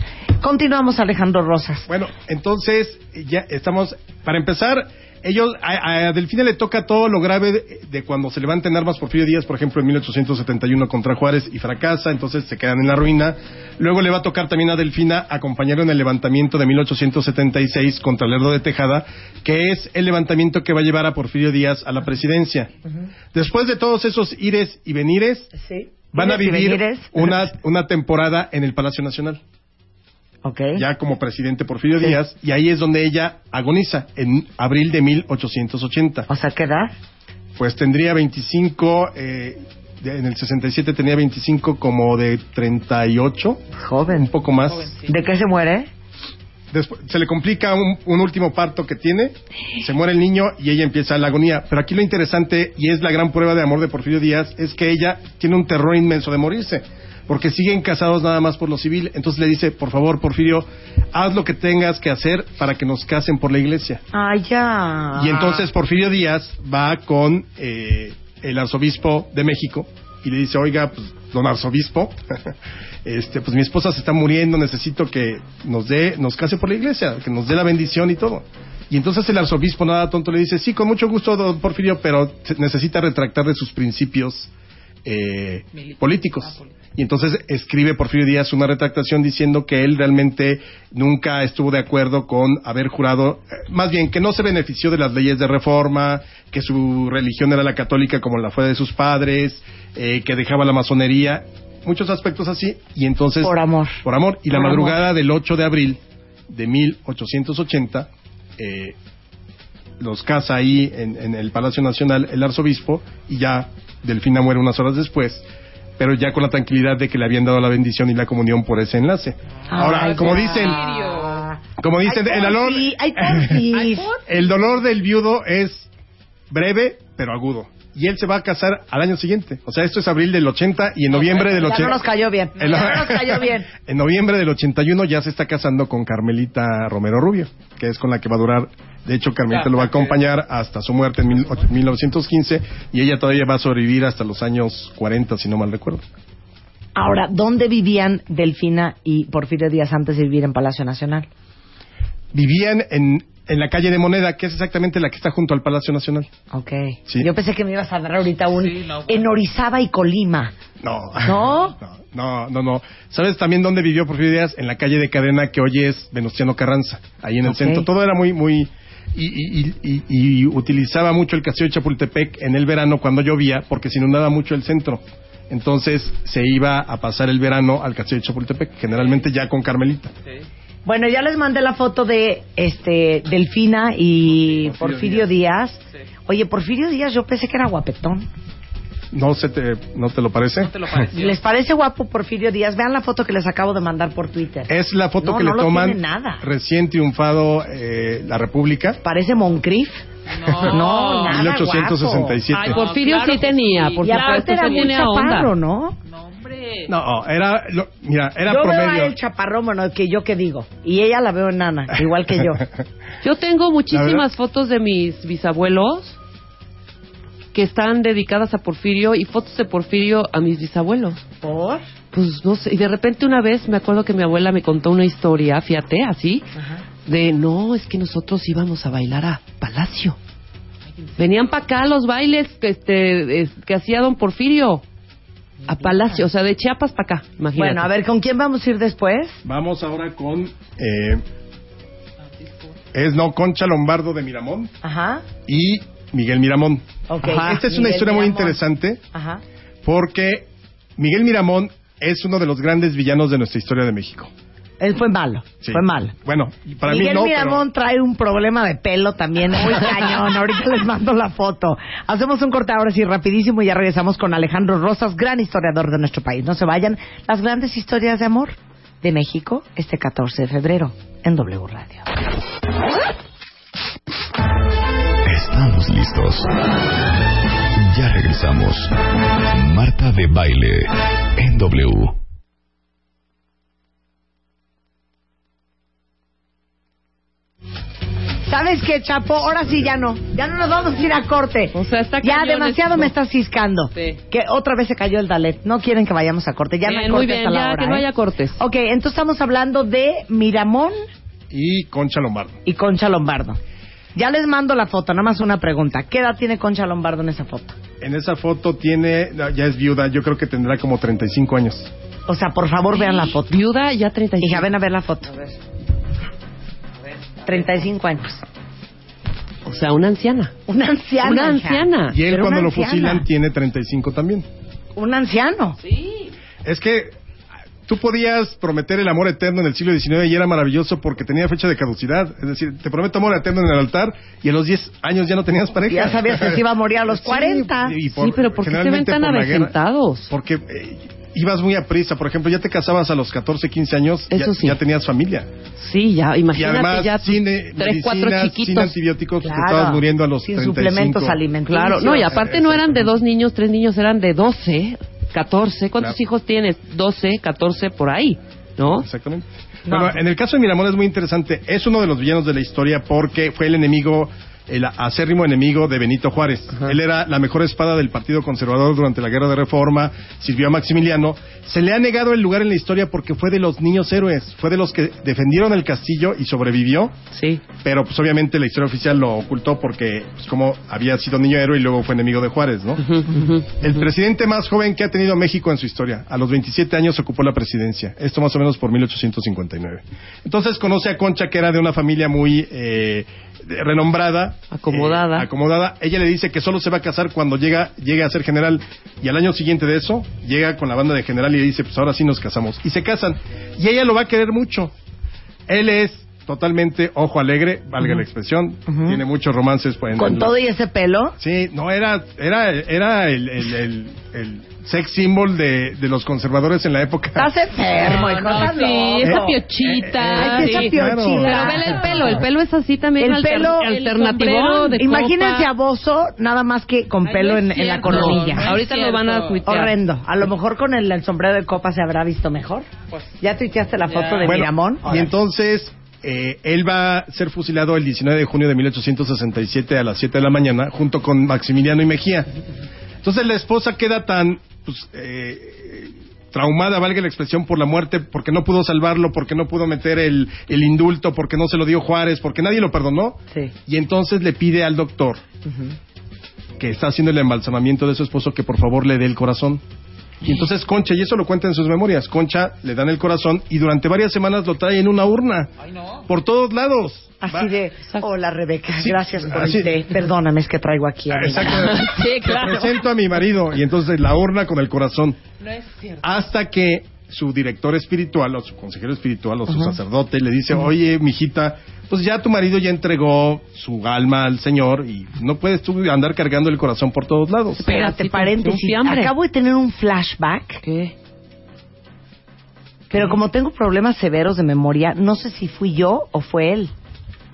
S2: Continuamos, Alejandro Rosas.
S5: Bueno, entonces ya estamos, para empezar, ellos, a, a Delfina le toca todo lo grave de, de cuando se levantan armas Porfirio Díaz, por ejemplo, en 1871 contra Juárez y fracasa, entonces se quedan en la ruina. Luego le va a tocar también a Delfina acompañar en el levantamiento de 1876 contra Lerdo de Tejada, que es el levantamiento que va a llevar a Porfirio Díaz a la presidencia. Después de todos esos ires y venires,
S2: Sí.
S5: van a vivir una, una temporada en el Palacio Nacional
S2: Ok.
S5: ya como presidente Porfirio Díaz, y ahí es donde ella agoniza, en abril de 1880.
S2: O sea, ¿qué edad?
S5: Pues tendría 25, eh, de- en el 67 tenía 25 como de 38, un
S2: Joven.
S5: poco más.
S2: ¿De qué se muere?
S5: Después, se le complica un, un último parto que tiene, se muere el niño y ella empieza la agonía. Pero aquí lo interesante, y es la gran prueba de amor de Porfirio Díaz, es que ella tiene un terror inmenso de morirse. Porque siguen casados nada más por lo civil. Entonces le dice, por favor, Porfirio, haz lo que tengas que hacer para que nos casen por la iglesia.
S2: Ay, ya.
S5: Y entonces Porfirio Díaz va con eh, el arzobispo de México y le dice, oiga, pues, don arzobispo, este, pues mi esposa se está muriendo, necesito que nos dé, nos case por la iglesia, que nos dé la bendición y todo. Y entonces el arzobispo nada tonto le dice, sí, con mucho gusto, don Porfirio, pero se- necesita retractar de sus principios eh, políticos. Y entonces escribe Porfirio Díaz una retractación diciendo que él realmente nunca estuvo de acuerdo con haber jurado, eh, más bien que no se benefició de las leyes de reforma, que su religión era la católica como la fue de sus padres, eh, que dejaba la masonería, muchos aspectos así. Y entonces...
S2: Por amor.
S5: Por amor. Y la
S2: Por
S5: madrugada del 8 de abril de 1880, eh, los casa ahí en, en el Palacio Nacional el arzobispo y ya Delfina muere unas horas después, pero ya con la tranquilidad de que le habían dado la bendición y la comunión por ese enlace. Ahora, como
S2: ya.
S5: dicen, como dicen, el dolor, el dolor del viudo es breve pero agudo. Y él se va a casar al año siguiente. O sea, esto es abril del 80 y en noviembre del
S2: Ya
S5: 80.
S2: no nos cayó bien.
S5: En,
S2: Ya no nos cayó bien.
S5: en noviembre del 81 ya se está casando con Carmelita Romero Rubio, que es con la que va a durar. De hecho, Carmelita lo va a acompañar hasta su muerte en mil- 1915 y ella todavía va a sobrevivir hasta los años 40, si no mal recuerdo.
S2: Ahora, ¿dónde vivían Delfina y Porfirio Díaz antes de vivir en Palacio Nacional?
S5: Vivían en, en la calle de Moneda, que es exactamente la que está junto al Palacio Nacional.
S2: Ok.
S5: Sí.
S2: Yo pensé que me ibas a dar ahorita un en Orizaba y Colima.
S5: No.
S2: ¿No?
S5: No, no, no. ¿Sabes también dónde vivió Porfirio Díaz? En la calle de Cadena, que hoy es Venustiano Carranza, ahí en el centro. Todo era muy, muy... Y, y- y- y- y utilizaba mucho el castillo de Chapultepec en el verano cuando llovía, porque se inundaba mucho el centro. Entonces se iba a pasar el verano al castillo de Chapultepec, generalmente ya con Carmelita.
S2: Bueno, ya les mandé la foto de este Delfina y
S5: Porfirio
S2: Porfirio, Díaz. Oye, Porfirio Díaz yo pensé que era guapetón.
S5: ¿No, se te, ¿No te lo parece?
S2: ¿Les parece guapo Porfirio Díaz? Vean la foto que les acabo de mandar por Twitter.
S5: Es la foto
S2: No,
S5: que
S2: no
S5: le
S2: lo
S5: toman
S2: tiene nada.
S5: recién triunfado eh, la República.
S2: Parece Moncrief. No, nada
S5: 1867.
S3: Ay, Porfirio
S4: claro
S3: sí
S4: que
S3: tenía,
S4: sí.
S3: por
S2: Y aparte era muy chaparro,
S3: onda.
S2: ¿no?
S4: No, hombre.
S5: No, era, lo- mira, era
S2: yo veo a
S5: promedio.
S2: él chaparrón, bueno, que yo qué digo. Y ella la veo enana, igual que yo.
S3: Yo tengo muchísimas fotos de mis bisabuelos que están dedicadas a Porfirio y fotos de Porfirio a mis bisabuelos.
S2: ¿Por?
S3: Pues no sé, y de repente una vez me acuerdo que mi abuela me contó una historia, fíjate, así, de no, es que nosotros íbamos a bailar a Palacio. Venían para acá los bailes que, este, es- que hacía don Porfirio. A Palacio, o sea, de Chiapas para acá, imagínate.
S2: Bueno, a ver, ¿con quién vamos a ir después?
S5: Vamos ahora con. eh, es no Concha Lombardo de Miramón
S2: Ajá.
S5: y Miguel Miramón. Ajá. Esta es una historia muy interesante
S2: Ajá.
S5: porque Miguel Miramón es uno de los grandes villanos de nuestra historia de México.
S2: Él fue malo,
S5: Sí.
S2: fue malo.
S5: Bueno, para
S2: Miguel
S5: mí no.
S2: Miramón trae un problema de pelo también muy cañón. Ahorita les mando la foto. Hacemos un corte ahora sí rapidísimo y ya regresamos con Alejandro Rosas, gran historiador de nuestro país. No se vayan. Las grandes historias de amor de México este 14 de febrero en W Radio.
S1: Estamos listos. Ya regresamos. Marta de baile en W.
S2: ¿Sabes qué, Chapo? Ahora sí ya no. Ya no nos vamos a ir a corte.
S3: O sea, está
S2: ya demasiado me estás ciscando.
S3: Sí.
S2: Que otra vez se cayó el Dalet. No quieren que vayamos a corte. Ya no hay
S3: Bien,
S2: corte
S3: muy bien,
S2: hasta la
S3: ya
S2: hora,
S3: que no
S2: ¿eh?
S3: haya cortes.
S2: Ok, entonces estamos hablando de Miramón
S5: Y Concha Lombardo.
S2: y Concha Lombardo. Ya les mando la foto, nada más una pregunta. ¿Qué edad tiene Concha Lombardo en esa foto?
S5: En esa foto tiene. Ya es viuda, yo creo que tendrá como 35 años.
S2: O sea, por favor, vean la foto.
S3: Viuda ya 35.
S2: Hija, ven a ver la foto. 35 años.
S3: O sea, una anciana.
S2: Una anciana.
S3: Una anciana.
S5: Y él
S2: Pero
S5: cuando lo
S2: anciana.
S5: fusilan tiene 35 también.
S2: Un anciano.
S5: Es que tú podías prometer el amor eterno en el siglo XIX y era maravilloso porque tenía fecha de caducidad. Es decir, te prometo amor eterno en el altar y a los 10 años ya no tenías pareja.
S2: Ya sabías que se iba a morir a los 40.
S5: y
S3: sí, pero ¿por qué se ven tan
S5: por guerra.
S3: avejentados?
S5: Porque eh, ibas muy a prisa. Por ejemplo, ya te casabas a los 14, 15 años, ya,
S3: Eso sí.
S5: ya tenías familia.
S3: Sí, ya,
S5: Y
S3: imagínate
S5: además,
S3: ya
S5: sin eh,
S3: tres, cuatro
S5: medicinas, sin
S3: chiquitos.
S5: antibióticos, te
S2: Claro.
S5: estabas muriendo a los
S2: Sin
S5: 35.
S2: suplementos alimenticios.
S3: Claro, no, y aparte no eran de dos niños, tres niños, eran de 12, 14. ¿Cuántos
S5: Claro.
S3: hijos tienes? 12, 14 por ahí, ¿no?
S5: Exactamente.
S2: No.
S5: Bueno, en el caso de Miramón es muy interesante. Es uno de los villanos de la historia porque fue el enemigo el acérrimo enemigo de Benito Juárez. Él era la mejor espada del Partido Conservador durante la Guerra de Reforma, sirvió a Maximiliano. Se le ha negado el lugar en la historia porque fue de los niños héroes, fue de los que defendieron el castillo y sobrevivió,
S3: Sí.
S5: pero pues obviamente la historia oficial lo ocultó porque pues, como había sido niño héroe y luego fue enemigo de Juárez, ¿no? El presidente más joven que ha tenido México en su historia. A los 27 años ocupó la presidencia. Esto más o menos por 1859. Entonces conoce a Concha, que era de una familia muy eh, renombrada.
S3: Acomodada.
S5: eh, acomodada. Ella le dice que solo se va a casar cuando llega, llegue a ser general. Y al año siguiente de eso, llega con la banda de general y le dice, pues ahora sí nos casamos. Y se casan. Y ella lo va a querer mucho. Él es totalmente ojo alegre, valga la expresión. Tiene muchos romances. pues, en-
S2: Con
S5: en-
S2: todo y ese pelo.
S5: Sí, no, era, era, era el, el, el, el sex symbol de, de los conservadores en la época.
S2: Estás enfermo, hijo,
S4: No,
S2: estás
S4: sí, esa
S5: Eh,
S4: piochita.
S2: Ay, esa
S4: sí.
S2: piochita.
S3: Pero vele el pelo, el pelo es así también
S2: El
S3: alter-
S2: pelo-
S3: alternativo de
S2: Imagínense
S3: copa.
S2: a Bozo, nada más que con
S4: Ay,
S2: pelo
S4: no
S2: en, en la coronilla.
S4: no
S3: Ahorita lo van a tuitear.
S2: Horrendo. A lo mejor con el, el sombrero de copa se habrá visto mejor. ¿Ya tuiteaste la foto de
S5: Bueno,
S2: Miramón?
S5: y entonces eh, él va a ser fusilado el 19 de junio de 1867 a las 7 de la mañana junto con Maximiliano y Mejía. Entonces la esposa queda tan pues, eh, traumada, valga la expresión, por la muerte, porque no pudo salvarlo, porque no pudo meter el, el indulto, porque no se lo dio Juárez, porque nadie lo perdonó.
S2: Sí.
S5: Y entonces le pide al doctor que está haciendo el embalsamamiento de su esposo que por favor le dé el corazón. Y entonces Concha, y eso lo cuenta en sus memorias, Concha le dan el corazón y durante varias semanas lo trae en una urna. Por todos lados.
S2: Así
S5: Va-
S2: de, hola Rebeca,
S5: Sí,
S2: gracias por
S5: así-
S2: el té. Perdóname, es que traigo aquí.
S5: Ah,
S2: amiga.
S5: Exacto.
S3: Sí,
S5: Te
S3: claro.
S5: presento a mi marido y entonces la urna con el corazón. Hasta que su director espiritual o su consejero espiritual o su sacerdote le dice, oye, mijita, pues ya tu marido ya entregó su alma al Señor y no puedes tú andar cargando el corazón por todos lados.
S2: Espérate,
S3: Pedacito,
S2: paréntesis. Acabo de tener un flashback,
S3: ¿Qué?
S2: pero como tengo problemas severos de memoria, no sé si fui yo o fue él.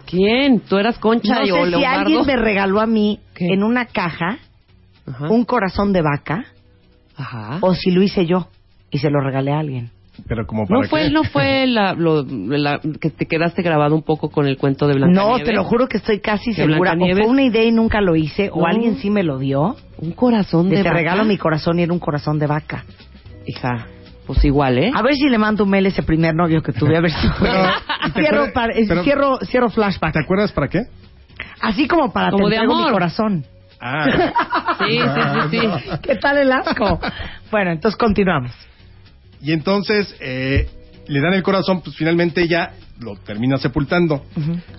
S3: ¿Quién? ¿Tú eras Concha
S2: No
S3: y o
S2: sé si
S3: Leobardo?
S2: alguien me regaló a mí
S3: ¿Qué?
S2: en una caja
S3: Ajá.
S2: un corazón de vaca
S3: Ajá.
S2: o si lo hice yo y se lo regalé a alguien.
S5: Pero como para
S3: No fue,
S5: qué?
S3: no fue la, lo- la- que te quedaste grabado un poco con el cuento de Blanca
S2: No, te lo juro que estoy casi
S3: ¿De
S2: segura. O fue una idea y nunca lo hice, o alguien sí me lo dio.
S3: Un corazón
S2: De
S3: de
S2: te
S3: vaca.
S2: regalo mi corazón y era un corazón de vaca.
S3: Hija, pues igual, ¿eh?
S2: A ver si le mando un mail a ese primer novio que tuve, a ver si.
S5: Pero, ¿y te
S2: cierro,
S5: acuerdas-
S2: par- eh,
S5: pero-
S2: cierro, cierro flashback.
S5: ¿Te acuerdas para qué?
S2: Así como para
S3: Como
S2: te
S3: de
S2: entrego mi
S3: amor.
S2: corazón.
S5: Ah.
S3: Sí, sí, sí, sí.
S2: ¿Qué tal el asco? bueno, entonces continuamos.
S5: Y entonces eh, le dan el corazón, pues finalmente ella lo termina sepultando.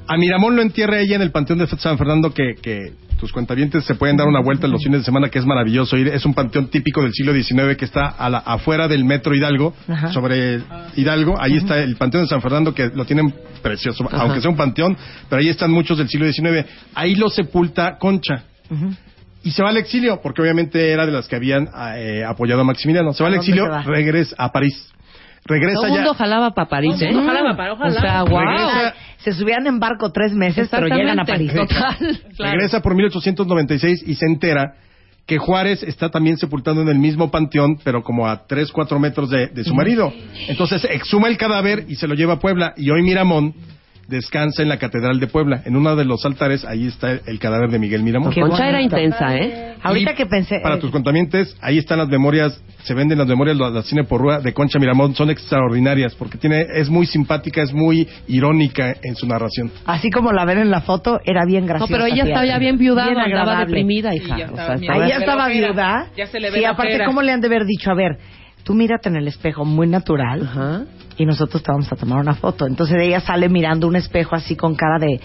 S5: A Miramón lo entierra ella en el Panteón de San Fernando, que, que tus cuentavientes se pueden dar una vuelta en los fines de semana, que es maravilloso. Es un panteón típico del siglo XIX que está a la- afuera del metro Hidalgo,
S2: Ajá.
S5: sobre Hidalgo. Ahí está el Panteón de San Fernando, que lo tienen precioso,
S3: Ajá.
S5: aunque sea un panteón, pero ahí están muchos del siglo XIX. Ahí lo sepulta Concha. Y se va al exilio, porque obviamente era de las que habían eh, apoyado a Maximiliano. Se va
S2: ¿A
S5: al exilio,
S2: va?
S5: regresa a París. Regresa
S3: Todo el
S5: ya.
S3: mundo jalaba para París, ¿eh?
S4: Todo el mundo jalaba para- ojalá.
S3: O sea, wow.
S5: Regresa-
S2: Se subían en barco tres meses, pero llegan a París.
S3: Total. claro.
S5: Regresa por 1896 y se entera que Juárez está también sepultado en el mismo panteón, pero como a 3, 4 metros de, de su marido. Entonces exhuma el cadáver y se lo lleva a Puebla. Y hoy Miramón descansa en la Catedral de Puebla. En uno de los altares, ahí está el, cadáver de Miguel Miramón.
S2: Qué
S3: Concha era intensa, ¿eh?
S2: Ahorita
S5: Y
S2: que pensé...
S5: Para
S2: eh,
S5: tus contamientes, ahí están las memorias, se venden las memorias, las, las cine por rúa de Concha Miramón, son extraordinarias, porque tiene, es muy simpática, es muy irónica en su narración.
S2: Así como la ven en la foto, era bien
S3: No,
S2: graciosa.
S3: pero ella estaba ya bien viudada,
S2: Bien agradable.
S3: deprimida,
S4: Sí,
S3: hija.
S4: ya
S3: O
S4: estaba
S3: sea, estaba-
S2: estaba
S4: la
S2: viuda.
S4: Ya se le ve
S2: Sí,
S4: la
S2: aparte. ¿cómo le han de haber dicho? A ver, tú mírate en el espejo muy natural
S3: Ajá.
S2: y nosotros te vamos a tomar una foto. Entonces ella sale mirando un espejo así con cara de...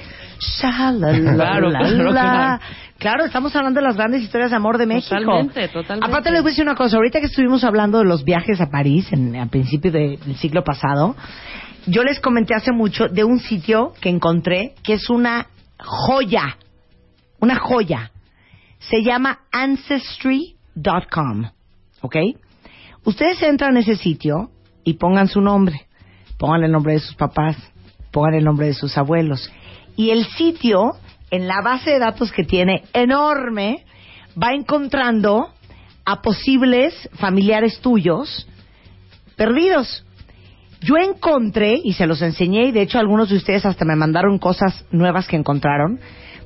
S3: Claro, claro,
S2: estamos hablando de las grandes historias de amor de México.
S3: Totalmente, totalmente.
S2: Aparte les voy a decir una cosa. Ahorita que estuvimos hablando de los viajes a París en, a principios de- del siglo pasado, yo les comenté hace mucho de un sitio que encontré que es una joya. Una joya. Se llama Ancestry.com. ¿Ok? Ustedes entran a ese sitio y pongan su nombre. Pongan el nombre de sus papás. Pongan el nombre de sus abuelos. Y el sitio, en la base de datos que tiene enorme, va encontrando a posibles familiares tuyos perdidos. Yo encontré, y se los enseñé, y de hecho algunos de ustedes hasta me mandaron cosas nuevas que encontraron,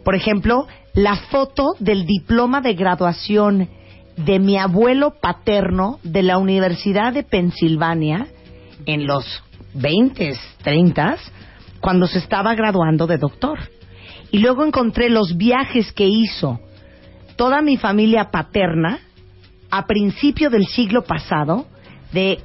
S2: Por ejemplo, la foto del diploma de graduación de mi abuelo paterno de la Universidad de Pensilvania en los 20, 30, cuando se estaba graduando de doctor. Y luego encontré los viajes que hizo toda mi familia paterna a principio del siglo pasado de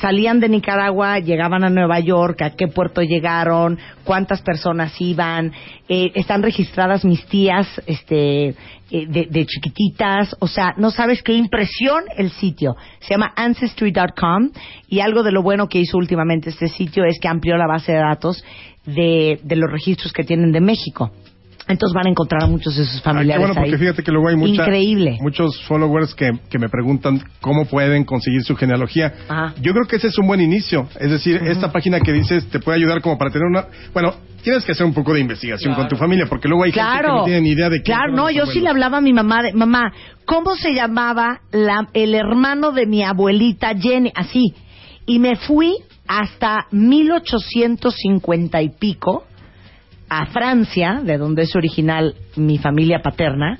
S2: salían de Nicaragua, llegaban a Nueva York, a qué puerto llegaron, cuántas personas iban, eh, están registradas mis tías este, eh, de, de chiquititas, o sea, no sabes qué impresión el sitio. Se llama Ancestry.com y algo de lo bueno que hizo últimamente este sitio es que amplió la base de datos de, de los registros que tienen de México. Entonces van a encontrar a muchos de sus
S5: Ah, qué
S2: familiares
S5: bueno, porque
S2: ahí.
S5: fíjate que luego hay mucha-
S2: Increíble.
S5: muchos followers que, que me preguntan cómo pueden conseguir su genealogía.
S2: Ajá.
S5: Yo creo que ese es un buen inicio. Es decir, esta página que dices te puede ayudar como para tener una... Bueno, tienes que hacer un poco de investigación con tu familia, porque luego hay gente que no tiene ni idea de quién
S2: Claro, no, yo sí le hablaba a mi mamá de, mamá, ¿cómo se llamaba la- el hermano de mi abuelita Jenny? Así. Y me fui hasta 1850 y pico a Francia, de donde es original mi familia paterna,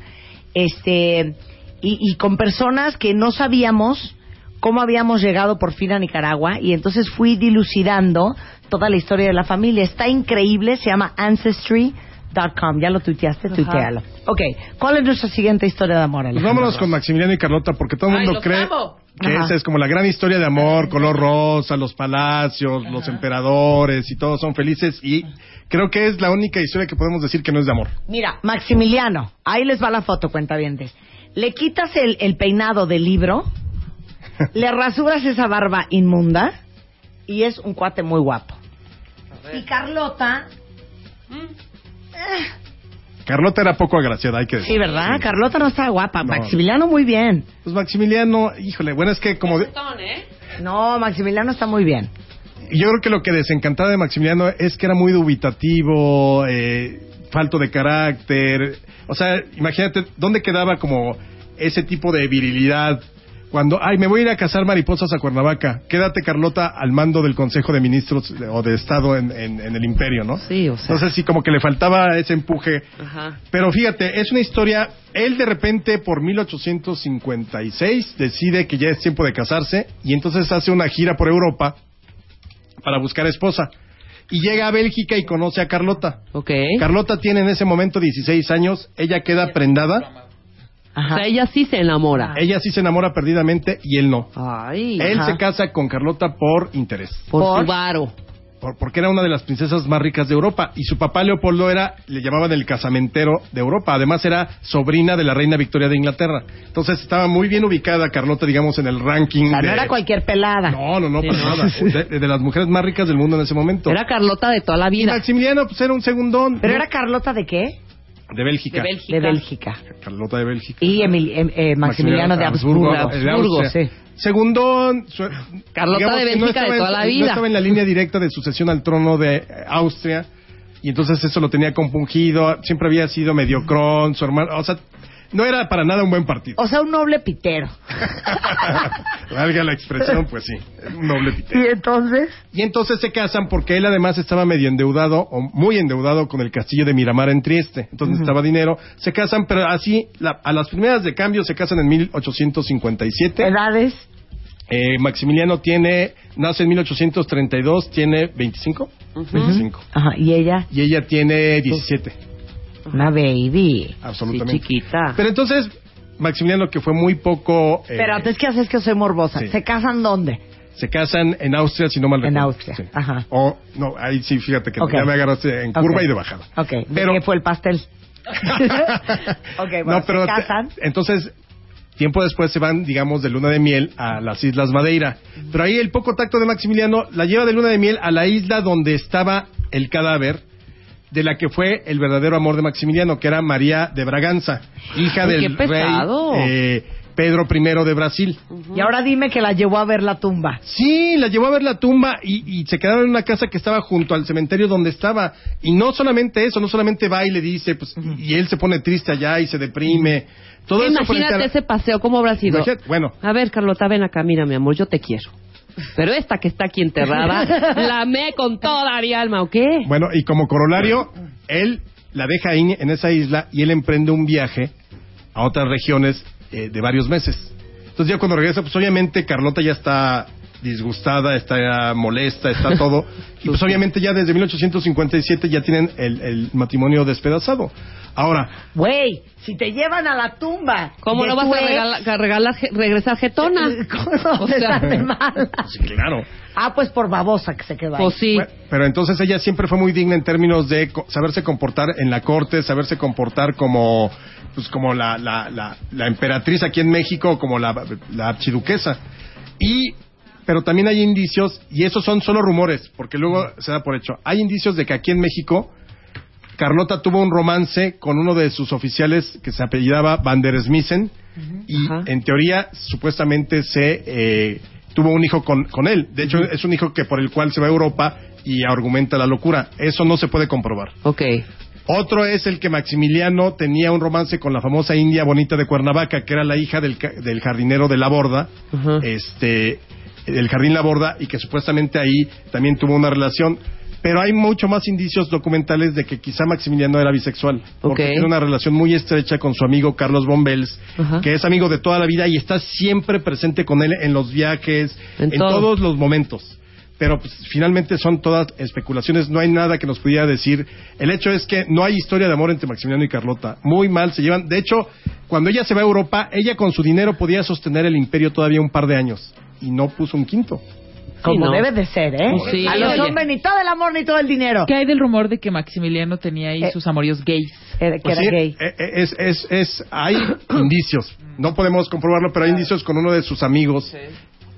S2: este, y, y con personas que no sabíamos cómo habíamos llegado por fin a Nicaragua, y entonces fui dilucidando toda la historia de la familia. Está increíble, se llama Ancestry.com. Ya lo tuiteaste, tuitealo. Ok, ¿cuál es nuestra siguiente historia de amor,
S5: Pues vámonos con Maximiliano y Carlota, porque todo el mundo
S3: los
S5: cree
S3: amo.
S5: Que
S2: Ajá.
S5: esa es como la gran historia de amor, color rosa, los palacios, los emperadores y todos son felices. Y creo que es la única historia que podemos decir que no es de amor.
S2: Mira, Maximiliano, ahí les va la foto, cuentavientes. Le quitas el, el peinado del libro, le rasuras esa barba inmunda y es un cuate muy guapo. Y Carlota,
S5: Carlota era poco agraciada, hay que decir.
S2: sí, ¿verdad? Carlota no está guapa.
S5: No.
S2: Maximiliano muy bien.
S5: Pues Maximiliano, híjole, bueno, es que como... de-
S2: No, Maximiliano está muy bien.
S5: yo creo que lo que desencantaba de Maximiliano es que era muy dubitativo, eh, falto de carácter. O sea, imagínate, ¿dónde quedaba como ese tipo de virilidad? Cuando, ay, me voy a ir a cazar mariposas a Cuernavaca, quédate Carlota al mando del Consejo de Ministros o de Estado en, en- en el imperio, ¿no?
S3: Sí, o sea.
S5: Entonces sí, como que le faltaba ese empuje.
S3: Ajá.
S5: Pero fíjate, es una historia, él de repente por 1856 decide que ya es tiempo de casarse y entonces hace una gira por Europa para buscar esposa. Y llega a Bélgica y conoce a Carlota.
S3: Ok.
S5: Carlota tiene en ese momento 16 años, ella queda prendada,
S3: O sea, ella sí se enamora.
S5: ella sí se enamora perdidamente y él no.
S3: Ay.
S5: Él
S2: Ajá.
S5: se casa con Carlota por interés,
S3: Por,
S2: ¿Por?
S3: su varo.
S5: por- porque era una de las princesas más ricas de Europa y su papá Leopoldo era, le llamaban el casamentero de Europa, además era sobrina de la reina Victoria de Inglaterra. Entonces estaba muy bien ubicada Carlota, digamos, en el ranking
S2: O sea, no
S5: de...
S2: era cualquier pelada.
S5: No, no, no,
S3: Sí,
S5: para
S3: no.
S5: nada. De, de las mujeres más ricas del mundo en ese momento.
S3: Era Carlota de tola la
S5: y
S3: vida.
S5: Maximiliano, pues era un segundón.
S2: Pero
S5: ¿no?
S2: era Carlota de qué?
S5: De Bélgica.
S3: De Bélgica.
S2: De Bélgica.
S5: Carlota de Bélgica.
S2: Y Emil- em- eh, Maximiliano de Habsburgo.
S5: de
S3: Habsburgo,
S5: Austria.
S3: sí.
S5: Segundón. su-
S3: Carlota
S5: digamos
S3: de Bélgica
S5: estaba
S3: de toda
S5: en-
S3: la
S5: No
S3: vida.
S5: estaba en la línea directa de sucesión al trono de Austria. Y entonces eso lo tenía compungido. Siempre había sido mediocrón. Su hermano. O sea, no era para nada un buen partido.
S2: O sea, un noble pitero.
S5: Valga la expresión, pues sí. Un noble pitero.
S2: Y entonces,
S5: Y entonces se casan porque él además estaba medio endeudado o muy endeudado con el castillo de Miramar en Trieste. Entonces necesitaba dinero. Se casan, pero así, la- a las primeras de cambio se casan en 1857.
S2: edades.
S5: Eh, Maximiliano tiene, nace en 1832, tiene 25. 25.
S2: Ajá, y ella,
S5: Y ella tiene 17.
S2: Una baby.
S5: Absolutamente.
S3: Sí, chiquita.
S5: Pero entonces, Maximiliano, que fue muy poco... eh,
S2: Pero antes que haces que soy morbosa.
S5: sí.
S2: ¿Se casan dónde?
S5: se casan en Austria, si no mal
S2: En
S5: recuerdo.
S2: Austria,
S5: Sí.
S2: ajá.
S5: O, no, ahí sí, fíjate que
S2: Ok.
S5: ya me agarraste en curva y de bajada.
S2: Ok,
S5: Pero-
S2: ¿qué fue el pastel? ok, bueno,
S5: no, pero
S2: se
S5: te-
S2: casan.
S5: entonces tiempo después se van, digamos, de luna de miel a las Islas Madeira. Pero ahí el poco tacto de Maximiliano la lleva de luna de miel a la isla donde estaba el cadáver de la que fue el verdadero amor de Maximiliano, que era María de Braganza, hija
S3: Ay,
S5: del rey eh, Pedro I de Brasil.
S2: Y ahora dime que la llevó a ver la tumba.
S5: Sí, la llevó a ver la tumba y, y se quedaron en una casa que estaba junto al cementerio donde estaba. Y no solamente eso, no solamente va y le dice, pues, y él se pone triste allá y se deprime. Todo
S3: Imagínate ese paseo, ¿cómo habrá sido?
S5: Imagínate, bueno.
S3: A ver, Carlota, ven acá, mira, mi amor, yo te quiero. Pero esta que está aquí enterrada, la amé con toda mi alma, ¿o qué?
S5: Bueno, y como corolario, él la deja ahí en esa isla y él emprende un viaje a otras regiones eh, de varios meses. Entonces ya cuando regresa, pues obviamente Carlota ya está disgustada, está molesta, está todo. y pues obviamente ya desde 1857 ya tienen el, el matrimonio despedazado. Ahora,
S2: Güey, si te llevan a la tumba.
S3: ¿Cómo no vas a regalar, a regalar je- regresar jetona?
S2: ¿Cómo no
S3: O sea,
S2: estar de mala?
S5: sí, claro.
S2: Ah, pues por babosa que se quedó ahí.
S3: Pues sí.
S5: Bueno, Pero entonces ella siempre fue muy digna en términos de co- saberse comportar en la corte, saberse comportar como, pues como la, la, la, la emperatriz aquí en México, como la, la archiduquesa. Y, pero también hay indicios, y esos son solo rumores, porque luego se da por hecho. Hay indicios de que aquí en México, Carlota tuvo un romance con uno de sus oficiales que se apellidaba Van der Smissen, y
S3: Ajá.
S5: en teoría, supuestamente se eh, tuvo un hijo con, con él. De hecho, es un hijo que por el cual se va a Europa y argumenta la locura. Eso no se puede comprobar.
S3: Ok.
S5: Otro es el que Maximiliano tenía un romance con la famosa India Bonita de Cuernavaca, que era la hija del, del jardinero de la Borda,
S3: Ajá.
S5: este, del jardín La Borda, y que supuestamente ahí también tuvo una relación. Pero hay mucho más indicios documentales de que quizá Maximiliano era bisexual, porque tiene una relación muy estrecha con su amigo Carlos Bombels,
S3: Ajá.
S5: que es amigo de toda la vida y está siempre presente con él en los viajes,
S3: En
S5: en,
S3: todo.
S5: todos los momentos. Pero pues, finalmente son todas especulaciones, no hay nada que nos pudiera decir. El hecho es que no hay historia de amor entre Maximiliano y Carlota. Muy mal se llevan. De hecho, cuando ella se va a Europa, ella con su dinero podía sostener el imperio todavía un par de años y no puso un quinto.
S2: Como
S3: no.
S2: debe de ser, ¿eh?
S3: Pues sí,
S2: a los hombres ni todo el amor ni todo el dinero.
S4: ¿Qué hay del rumor de que Maximiliano tenía ahí
S2: Eh.
S4: sus amoríos gays?
S2: Era- que
S5: Pues
S2: era
S5: sí,
S2: gay.
S5: eh, eh, Es, es, es, hay indicios. No podemos comprobarlo, pero hay indicios con uno de sus amigos.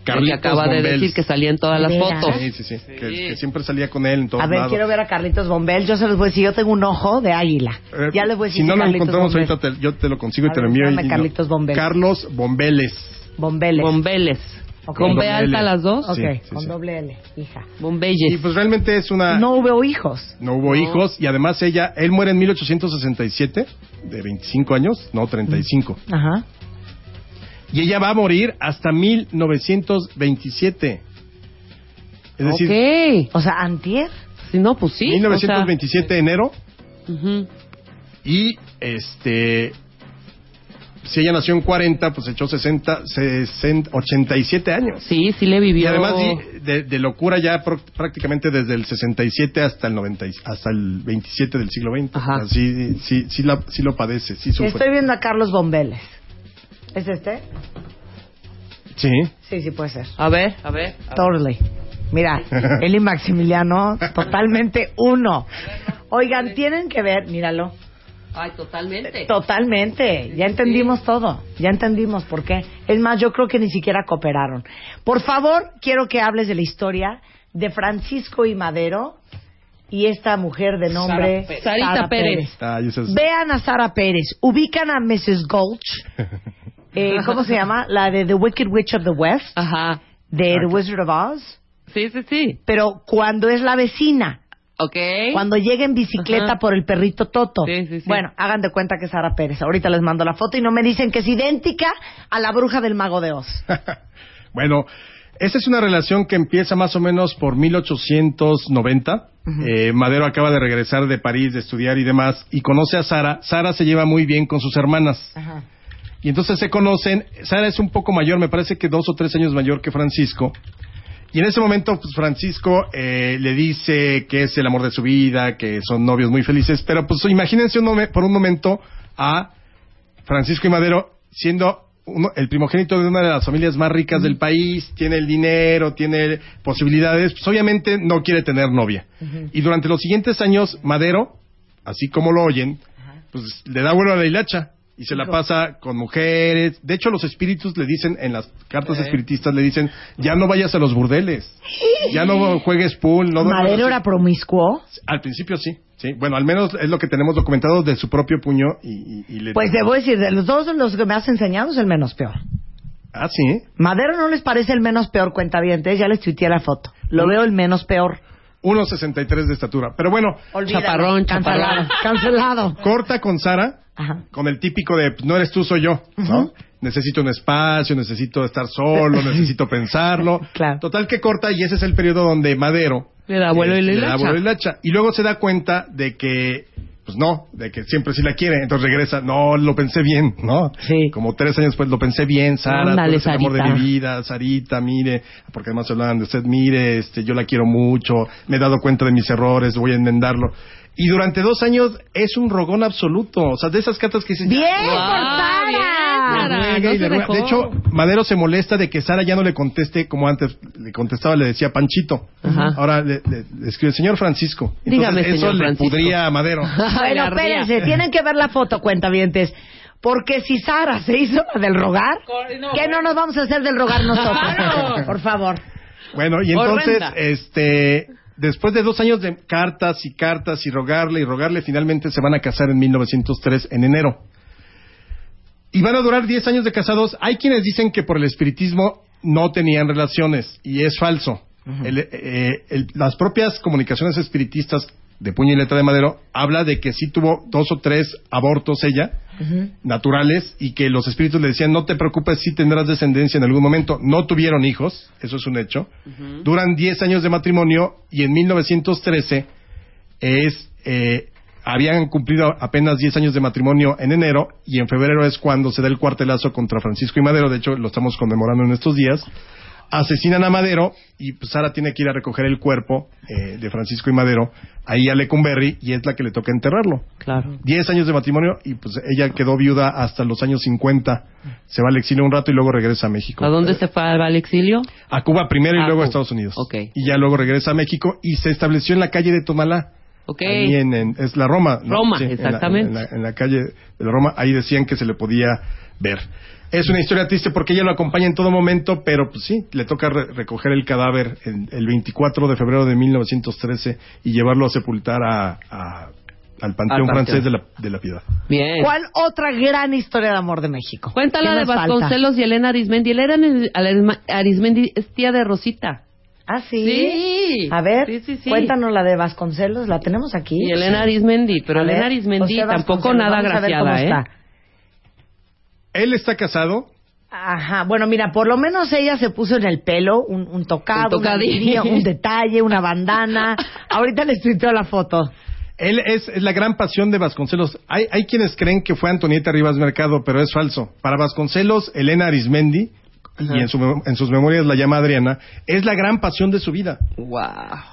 S3: Que
S5: Carlitos
S3: acaba de
S5: Bombels.
S3: decir que salía en todas las
S2: ¿De
S3: fotos.
S2: veras?
S5: Sí, sí, sí. Que, que siempre salía con él en todos
S2: A ver,
S5: lados.
S2: quiero ver a Carlitos Bombel. Yo se los voy a decir, yo tengo un ojo de águila.
S5: Eh,
S2: ya les voy a decir
S5: si no lo
S2: Carlitos
S5: encontramos
S2: Bombel.
S5: ahorita, te- yo te lo consigo y
S2: A
S5: te lo envío.
S2: dame
S5: y- y
S2: Carlitos
S5: no.
S2: Bombeles.
S5: Carlos Bombeles.
S2: Bombeles.
S3: Bombeles. ¿Con B alta
S5: L.
S3: las dos?
S2: ok,
S5: Sí,
S2: con
S5: sí.
S2: doble L, hija.
S3: Bombelles.
S5: Y pues realmente es una...
S2: No hubo hijos.
S5: No hubo hijos y además ella, él muere en 1867, de 25 años, no 35.
S2: Ajá.
S5: Y ella va a morir hasta 1927. Es decir,
S3: ok.
S2: O sea, antier.
S3: Si no, pues sí.
S5: 1927 enero
S3: o sea, ujú.
S5: y este si ella nació en 40, pues echó 60, 60 87 años.
S3: Sí, sí le vivió.
S5: Y además de, de locura ya pro- prácticamente desde el 67 hasta el 90, y- hasta el 27 del siglo XX.
S3: Ajá.
S5: O sea, sí, sí, sí, la- sí lo padece, sí sufre.
S2: Estoy viendo a Carlos Bombeles. ¿Es este?
S5: Sí.
S2: Sí, sí puede ser.
S3: A ver, a ver. a ver.
S2: Totally. Mira, él y Maximiliano, totalmente uno. Oigan, tienen que ver, míralo.
S3: Ay, totalmente.
S2: Totalmente. Ya entendimos todo. Ya entendimos por qué. Es más, yo creo que ni siquiera cooperaron. Por favor, quiero que hables de la historia de Francisco y Madero y esta mujer de nombre
S3: Sara Pérez. Sarita Pérez.
S5: Ah,
S2: Vean a Sara Pérez. Ubican a Mrs. Gulch. Eh, ¿Cómo se llama? La de The Wicked Witch of the West,
S3: Ajá.
S2: de The Wizard of Oz.
S3: Sí, sí, sí.
S2: Pero cuando es la vecina.
S3: Ok.
S2: Cuando llega en bicicleta
S3: Ajá.
S2: por el perrito Toto.
S3: Sí, sí, sí.
S2: Bueno, hagan de cuenta que es Sara Pérez. Ahorita les mando la foto y no me dicen que es idéntica a la bruja del mago de Oz.
S5: bueno, esa es una relación que empieza más o menos por 1890. Eh, Madero acaba de regresar de París de estudiar y demás y conoce a Sara. Sara se lleva muy bien con sus hermanas.
S2: Ajá.
S5: Y entonces se conocen. Sara es un poco mayor, me parece que dos o tres años mayor que Francisco. Y en ese momento, pues Francisco eh, le dice que es el amor de su vida, que son novios muy felices. Pero pues imagínense un por un momento a Francisco y Madero siendo uno- el primogénito de una de las familias más ricas del país, tiene el dinero, tiene posibilidades, pues obviamente no quiere tener novia. Y durante los siguientes años, Madero, así como lo oyen, pues le da vuelo a la hilacha y se la pasa con mujeres. De hecho, los espíritus le dicen, en las cartas espiritistas le dicen, ya no vayas a los burdeles, ya no juegues pool, no
S2: ¿Madero
S5: así".
S2: era promiscuo?
S5: Al principio sí, sí. Bueno, al menos es lo que tenemos documentado de su propio puño y, y- y le...
S2: Pues debo decir, de los dos los que me has enseñado es el menos peor.
S5: Ah, sí.
S2: Madero no les parece el menos peor cuentavientes, ya les tuiteé la foto. Lo veo el menos peor.
S5: 1.63 de estatura. Pero bueno,
S2: Olvídalo.
S3: Chaparrón,
S2: Cancelado.
S3: chaparrón.
S2: Cancelado.
S5: corta con Sara,
S2: Ajá.
S5: con el típico de, no eres tú, soy yo, ¿no?
S2: Ujú.
S5: Necesito un espacio, necesito estar solo, necesito pensarlo.
S2: Claro.
S5: Total que corta y ese es el periodo donde Madero
S3: Le da vuelo y la
S5: le da vuelo y la hilacha. Y luego se da cuenta de que pues no, de que siempre sí la quiere, entonces regresa, no, lo pensé bien, ¿no?
S2: Sí.
S5: Como tres años después lo pensé bien, Sara,
S3: Ándale,
S5: tú eres el amor de mi vida, Sarita, mire, porque además hablaban de usted, mire, este, yo la quiero mucho, me he dado cuenta de mis errores, voy a enmendarlo. Y durante dos años es un rogón absoluto, o sea, de esas cartas que dicen...
S2: ¡Bien
S3: dejó.
S5: De hecho, Madero se molesta de que Sara ya no le conteste como antes le contestaba, le decía Panchito.
S3: Ajá.
S5: Ahora le, le- le escribe, señor Francisco. Entonces,
S3: Dígame,
S5: eso
S3: señor
S5: le
S3: Francisco.
S5: pudría a Madero.
S2: Bueno, espérense, tienen que ver la foto, cuentavientes. Porque si Sara se hizo la del rogar, ¿qué no nos vamos a hacer del rogar nosotros? Por favor.
S5: Bueno, y entonces,
S3: Horrenda.
S5: este, después de dos años de cartas y cartas y rogarle y rogarle, finalmente se van a casar en 1903, en enero. Y van a durar 10 años de casados. Hay quienes dicen que por el espiritismo no tenían relaciones, y es falso. El- eh, el- las propias comunicaciones espiritistas de puño y letra de Madero habla de que sí tuvo dos o tres abortos ella, naturales, y que los espíritus le decían, no te preocupes, sí tendrás descendencia en algún momento. No tuvieron hijos, eso es un hecho. Duran 10 años de matrimonio y en 1913 es, eh, habían cumplido apenas 10 años de matrimonio en enero y en febrero es cuando se da el cuartelazo contra Francisco y Madero, de hecho lo estamos conmemorando en estos días. Asesinan a Madero y pues, Sara tiene que ir a recoger el cuerpo eh, de Francisco y Madero ahí a Lecumberri y es la que le toca enterrarlo.
S3: Claro.
S5: 10 años de matrimonio y pues ella quedó viuda hasta los años 50. Se va al exilio un rato y luego regresa a México.
S3: ¿A dónde se fue al exilio?
S5: A Cuba primero y
S3: A
S5: luego a. Estados Unidos.
S3: Ok.
S5: Y ya luego regresa a México y se estableció en la calle de Tomalá.
S3: Ok.
S5: Ahí en, en- es la Roma. ¿no?
S3: Roma,
S5: Sí, en la-
S3: exactamente.
S5: En la, en la calle de la Roma, ahí decían que se le podía ver. Es una historia triste porque ella lo acompaña en todo momento, pero pues sí, le toca re- recoger el cadáver el, el 24 de febrero de 1913 y llevarlo a sepultar a, a- al Panteón. Francés de la, de la Piedad.
S3: Bien.
S2: ¿Cuál otra gran historia de amor de México?
S3: Cuéntala
S2: ¿Qué
S3: de
S2: nos falta?
S3: Vasconcelos y Elena Arismendi. Elena Arismendi es tía de Rosita.
S2: Ah, sí.
S3: Sí.
S2: A ver,
S3: Sí, sí, sí.
S2: cuéntanos la de Vasconcelos, la tenemos aquí.
S3: Y Elena Arismendi, pero
S2: A
S3: Elena Arismendi tampoco
S2: Vasconcelos,
S3: nada
S2: vamos a ver cómo
S3: graciada, ¿eh?
S2: está.
S5: Él está casado,
S2: Ajá, bueno, mira, por lo menos ella se puso en el pelo un, un tocado, una un detalle, una bandana. Ahorita les tuiteo la foto.
S5: Él es, es la gran pasión de Vasconcelos. Hay, hay quienes creen que fue Antonieta Rivas Mercado, pero es falso. Para Vasconcelos, Elena Arismendi, y en, su en sus memorias la llama Adriana, es la gran pasión de su vida.
S3: Wow.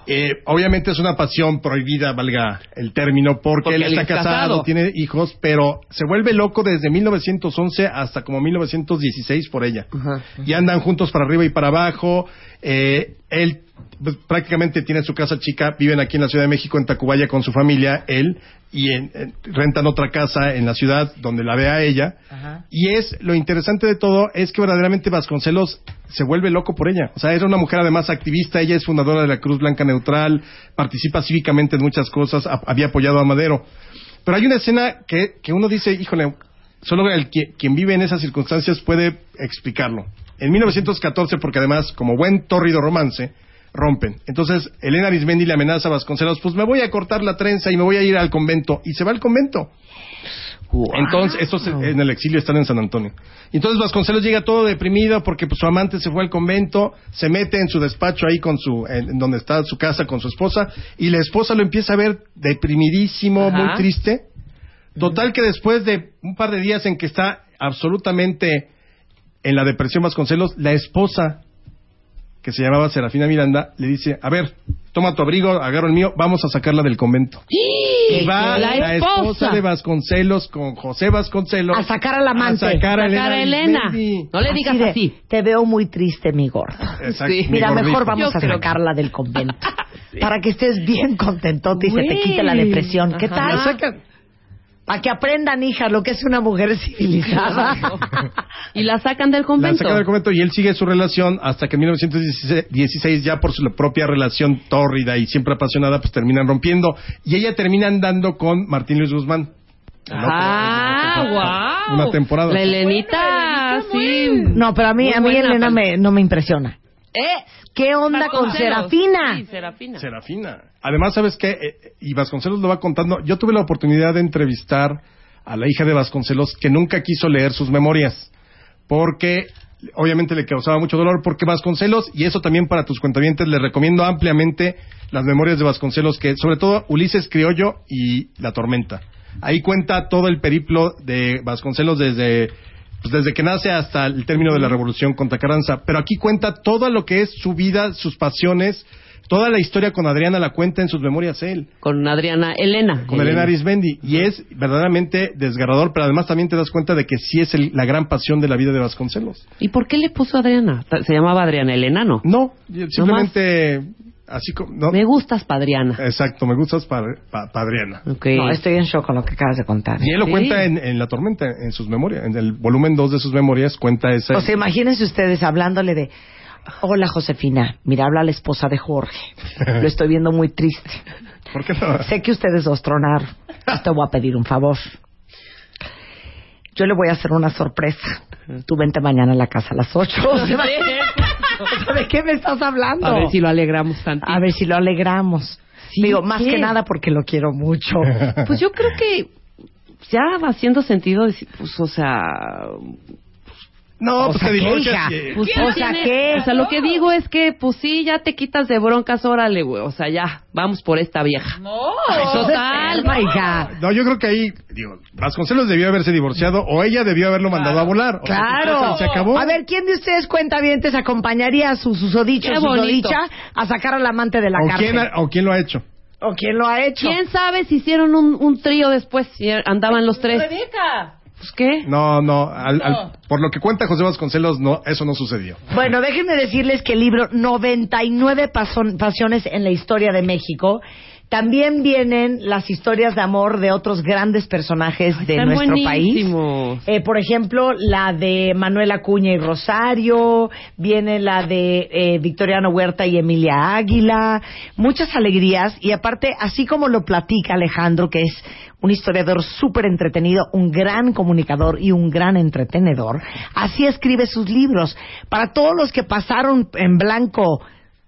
S5: Eh, obviamente es una pasión prohibida, valga el término, porque,
S3: Porque
S5: él está
S3: es
S5: casado,
S3: casado.
S5: tiene hijos, pero se vuelve loco desde 1911 hasta como 1916 por ella.
S3: Ajá.
S5: Y andan juntos para arriba y para abajo. Eh, él pues, prácticamente tiene su casa chica, viven aquí en la Ciudad de México, en Tacubaya, con su familia, él, y en- en- rentan otra casa en la ciudad donde la ve a ella. Y es, lo interesante de todo es que verdaderamente Vasconcelos se vuelve loco por ella. O sea, era una mujer además activista, ella es fundadora de la Cruz Blanca Neutral, participa cívicamente en muchas cosas, ha- había apoyado a Madero. Pero hay una escena que, que uno dice, híjole, solo el quien vive en esas circunstancias puede explicarlo. En 1914, porque además, como buen tórrido romance, rompen. Entonces, Elena Arismendi le amenaza a Vasconcelos, pues me voy a cortar la trenza y me voy a ir al convento. Y se va al convento. Entonces, estos en el exilio están en San Antonio. Entonces Vasconcelos llega todo deprimido porque pues, su amante se fue al convento, se mete en su despacho ahí con su, en, en donde está su casa con su esposa, y la esposa lo empieza a ver deprimidísimo,
S3: Ajá.
S5: muy triste. Total que después de un par de días en que está absolutamente en la depresión Vasconcelos, la esposa, que se llamaba Serafina Miranda, le dice, a ver, toma tu abrigo, agarro el mío, vamos a sacarla del convento. Y va
S3: La
S5: la,
S3: esposa.
S5: esposa de Vasconcelos con José Vasconcelos
S2: A sacar al amante.
S5: a sacar a
S3: Sacar
S5: Elena,
S3: a. No le digas
S2: de,
S3: así.
S2: Te veo muy triste, mi gorda.
S5: Exacto,
S3: Sí.
S5: mi
S2: Mira, mejor vamos
S3: Yo
S2: a
S3: creo
S2: sacarla del convento. Para que estés bien contentote y se te quite la depresión. ¿Qué
S3: Ajá.
S2: tal?
S5: La
S2: Para que aprendan, hija, lo que es una mujer civilizada.
S3: Y la sacan del
S5: La
S3: convento.
S5: saca del convento y él sigue su relación hasta que en 1916, ya por su propia relación tórrida y siempre apasionada, pues terminan rompiendo. Y ella termina andando con Martín Luis Guzmán.
S3: Ah, wow.
S5: Una temporada.
S3: La Elenita, sí.
S2: No, pero a mí,
S3: Muy
S2: a mí
S3: buena,
S2: Elena me, no me impresiona.
S3: ¿Eh?
S2: ¿Qué onda con. Serafina?
S3: Sí, Serafina.
S5: Serafina. Además, ¿sabes qué? Eh, y Vasconcelos lo va contando. Yo tuve la oportunidad de entrevistar a la hija de Vasconcelos que nunca quiso leer sus memorias. Porque obviamente le causaba mucho dolor. Porque Vasconcelos, y eso también para tus cuentavientes, les recomiendo ampliamente las memorias de Vasconcelos, que sobre todo Ulises Criollo y La Tormenta. Ahí cuenta todo el periplo de Vasconcelos desde pues desde que nace hasta el término de la revolución contra Carranza. Pero aquí cuenta todo lo que es su vida, sus pasiones, toda la historia con Adriana la cuenta en sus memorias él,
S3: Con Adriana Elena.
S5: con Elena Arismendi. Y es verdaderamente desgarrador, pero además también te das cuenta de que sí es el- la gran pasión de la vida de Vasconcelos.
S3: ¿Y por qué le puso Adriana? Se llamaba Adriana Elena, ¿no?
S5: No, simplemente así como... no.
S3: Me gustas, Padriana.
S5: Exacto, me gustas pa, pa- pa Adriana.
S3: Ok.
S2: No, estoy en shock con lo que acabas de contar.
S5: Y él lo
S3: Sí.
S5: cuenta en, en La Tormenta, en sus memorias, en el volumen 2 de sus memorias cuenta esa...
S2: O sea, imagínense ustedes hablándole de, hola Josefina, mira, habla la esposa de Jorge. Lo estoy viendo muy triste.
S5: ¿Por qué no?
S2: Sé que ustedes dos tronaron. Te voy a pedir un favor. Yo le voy a hacer una sorpresa. Tú vente mañana a la casa a las ocho. ¿De qué me estás hablando?
S3: A ver si lo alegramos tantito.
S2: A ver si lo alegramos.
S3: Sí,
S2: Digo, más
S3: ¿qué?
S2: que nada porque lo quiero mucho.
S3: Pues yo creo que ya va haciendo sentido decir, pues, o sea...
S5: No,
S2: O
S5: pues
S2: sea,
S5: te
S2: ¿qué,
S5: divorcias
S2: hija?
S3: Pues,
S2: O
S3: ¿qué
S2: sea? ¿qué?
S3: O sea, lo que digo es que, pues sí, ya te quitas de broncas, órale, güey. O sea, ya, vamos por esta vieja.
S4: No.
S3: Total.
S2: Enferma, hija.
S5: No, yo creo que ahí, digo, Vasconcelos debió haberse divorciado o ella debió haberlo mandado a volar. O sea,
S2: Claro.
S5: Se acabó.
S2: A ver, ¿quién de ustedes cuentavientes acompañaría a su susodicho susodicha a sacar al amante de la
S5: ¿O
S2: cárcel?
S5: quién, ha- ¿O quién lo ha hecho?
S2: ¿O quién lo ha hecho?
S3: ¿Quién sabe si hicieron un, un trío después? Si andaban los tres.
S4: Rebeca.
S3: Pues, ¿qué?
S5: No, no, al- al- por lo que cuenta José Vasconcelos, no, eso no sucedió.
S2: Bueno, déjenme decirles que el libro 99 pason- pasiones en la historia de México también vienen las historias de amor de otros grandes personajes de nuestro país. Eh, por ejemplo, la de Manuel Acuña y Rosario, viene la de eh, Victoriano Huerta y Emilia Águila, muchas alegrías y aparte, así como lo platica Alejandro, que es un historiador súper entretenido, un gran comunicador y un gran entretenedor, así escribe sus libros. Para todos los que pasaron en blanco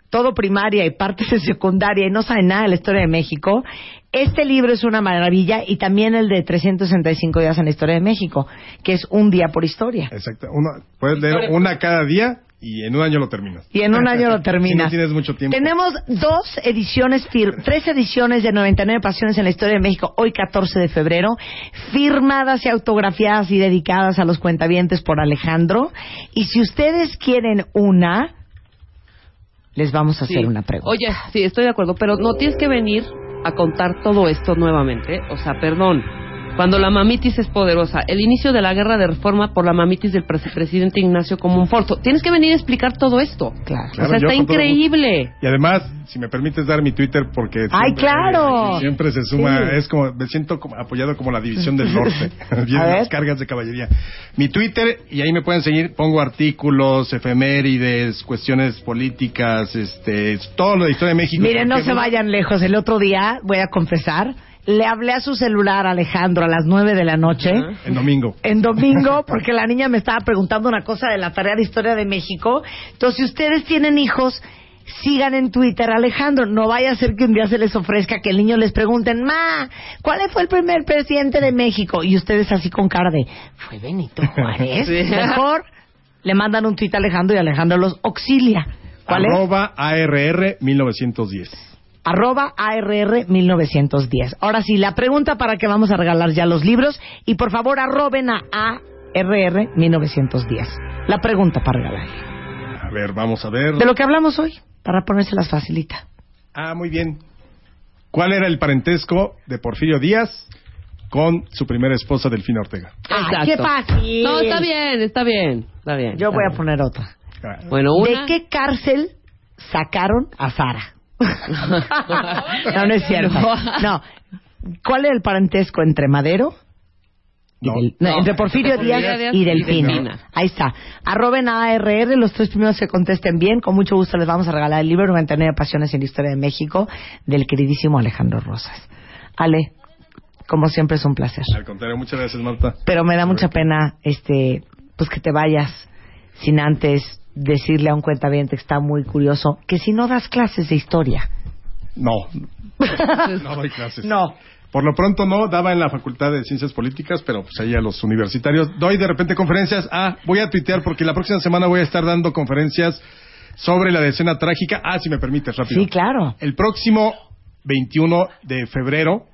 S2: todo primaria y partes de secundaria y no saben nada de la historia de México, este libro es una maravilla y también el de 365 días en la historia de México, que es un día por historia.
S5: Exacto. Uno, puedes leer una cada día y en un año lo terminas.
S2: Y en un año lo
S5: Si
S2: terminas.
S5: no tienes mucho tiempo.
S2: Tenemos dos ediciones, fir- tres ediciones de 99 Pasiones en la Historia de México, hoy 14 de febrero, firmadas y autografiadas y dedicadas a los cuentavientes por Alejandro. Y si ustedes quieren una, les vamos a
S3: Sí.
S2: hacer una pregunta.
S3: Oye, sí, estoy de acuerdo, pero no tienes que venir a contar todo esto nuevamente. O sea, perdón. Cuando la mamitis es poderosa, el inicio de la guerra de reforma por la mamitis del pres- presidente Ignacio Comunforto. Tienes que venir a explicar todo esto.
S2: Claro.
S5: Claro,
S3: o sea, está increíble.
S5: Y además, si me permites dar mi Twitter, porque
S2: ¡Ay,
S5: siempre,
S2: claro!
S5: siempre se suma,
S2: Sí.
S5: es como, me siento como apoyado como la división del norte, Vienen
S2: A ver.
S5: las cargas de caballería. Mi Twitter, y ahí me pueden seguir, pongo artículos, efemérides, cuestiones políticas, este, todo lo de historia de México.
S2: Miren, no se vayan lejos. El otro día, voy a confesar, le hablé a su celular Alejandro a las nueve de la noche.
S5: El domingo.
S2: En domingo, porque la niña me estaba preguntando una cosa de la tarea de historia de México. Entonces, si ustedes tienen hijos, sigan en Twitter Alejandro. No vaya a ser que un día se les ofrezca que el niño les pregunten, Ma, ¿cuál fue el primer presidente de México? Y ustedes así con cara de, fue Benito Juárez.
S3: Sí.
S2: Mejor le mandan un tweet a Alejandro y Alejandro los auxilia. ¿Cuál es?
S5: Arroba ARR 1910.
S2: Arroba ARR 1910. Ahora sí, la pregunta para que vamos a regalar ya los libros y por favor arroben a ARR 1910. La pregunta para regalar.
S5: A ver, vamos a ver.
S2: De lo que hablamos hoy, para ponérselas facilita.
S5: Ah, muy bien. ¿Cuál era el parentesco de Porfirio Díaz con su primera esposa, Delfina Ortega?
S2: ¡Ah, qué fácil!
S3: No, está bien, está bien, está bien.
S2: Yo
S3: está
S2: voy a poner otra.
S5: Ah,
S3: Bueno, una.
S2: ¿De qué cárcel sacaron a Sara? no, no es cierto. No. ¿Cuál era el parentesco entre Madero? y
S5: No.
S2: Del- no,
S3: No,
S2: entre Porfirio
S3: entre
S2: Díaz, y
S3: y
S2: Delfina.
S3: Delfina.
S2: Ahí está. Arroben a ARR, los tres primeros que contesten bien. Con mucho gusto les vamos a regalar el libro 99 Pasiones en la Historia de México del queridísimo Alejandro Rosas. Ale, como siempre es un placer.
S5: Al contrario, muchas gracias, Marta.
S2: Pero me da mucha pena este pues que te vayas sin antes decirle a un cuentaviente que está muy curioso que si no das clases de historia.
S5: No, no doy clases.
S2: No.
S5: Por lo pronto no, daba en la Facultad de Ciencias Políticas, pero pues ahí a los universitarios. Doy de repente conferencias. Ah, voy a tuitear porque la próxima semana voy a estar dando conferencias sobre la decena trágica. Ah, si me permites, rápido.
S2: Sí, claro.
S5: El próximo 21 de febrero,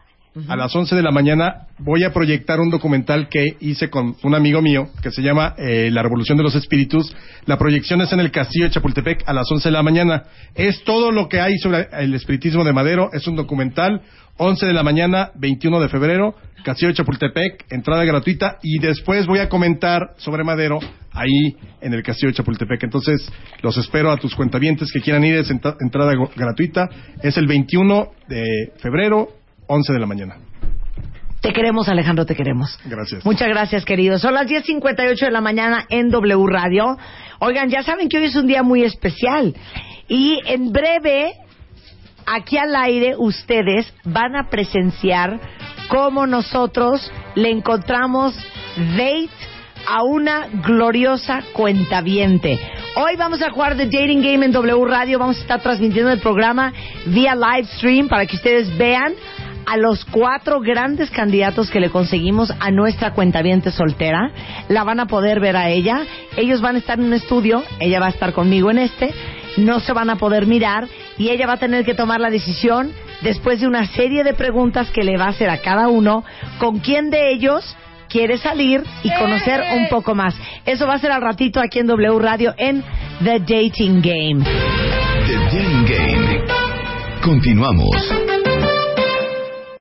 S5: a las 11 de la mañana, voy a proyectar un documental que hice con un amigo mío que se llama eh, La Revolución de los Espíritus. La proyección es en el Castillo de Chapultepec a las 11 de la mañana. Es todo lo que hay sobre el espiritismo de Madero. Es un documental. 11 de la mañana, 21 de febrero, Castillo de Chapultepec, entrada gratuita. Y después voy a comentar sobre Madero ahí en el Castillo de Chapultepec. Entonces, los espero a tus cuentavientes que quieran ir. Es entra- entrada gratuita. Es el 21 de febrero, 11 de la mañana.
S2: Te queremos, Alejandro, te queremos.
S5: Gracias.
S2: Muchas gracias, queridos. Son las 10.58 de la mañana en W Radio. Oigan, ya saben que hoy es un día muy especial. Y en breve, aquí al aire, ustedes van a presenciar cómo nosotros le encontramos date a una gloriosa cuentaviente. Hoy vamos a jugar The Dating Game en W Radio. Vamos a estar transmitiendo el programa vía live stream para que ustedes vean a los cuatro grandes candidatos que le conseguimos a nuestra cuentaviente soltera. La van a poder ver a ella. Ellos van a estar en un estudio. Ella va a estar conmigo en este. No se van a poder mirar y ella va a tener que tomar la decisión después de una serie de preguntas que le va a hacer a cada uno con quién de ellos quiere salir y conocer un poco más. Eso va a ser al ratito aquí en W Radio en The Dating Game.
S1: The Dating Game. Continuamos.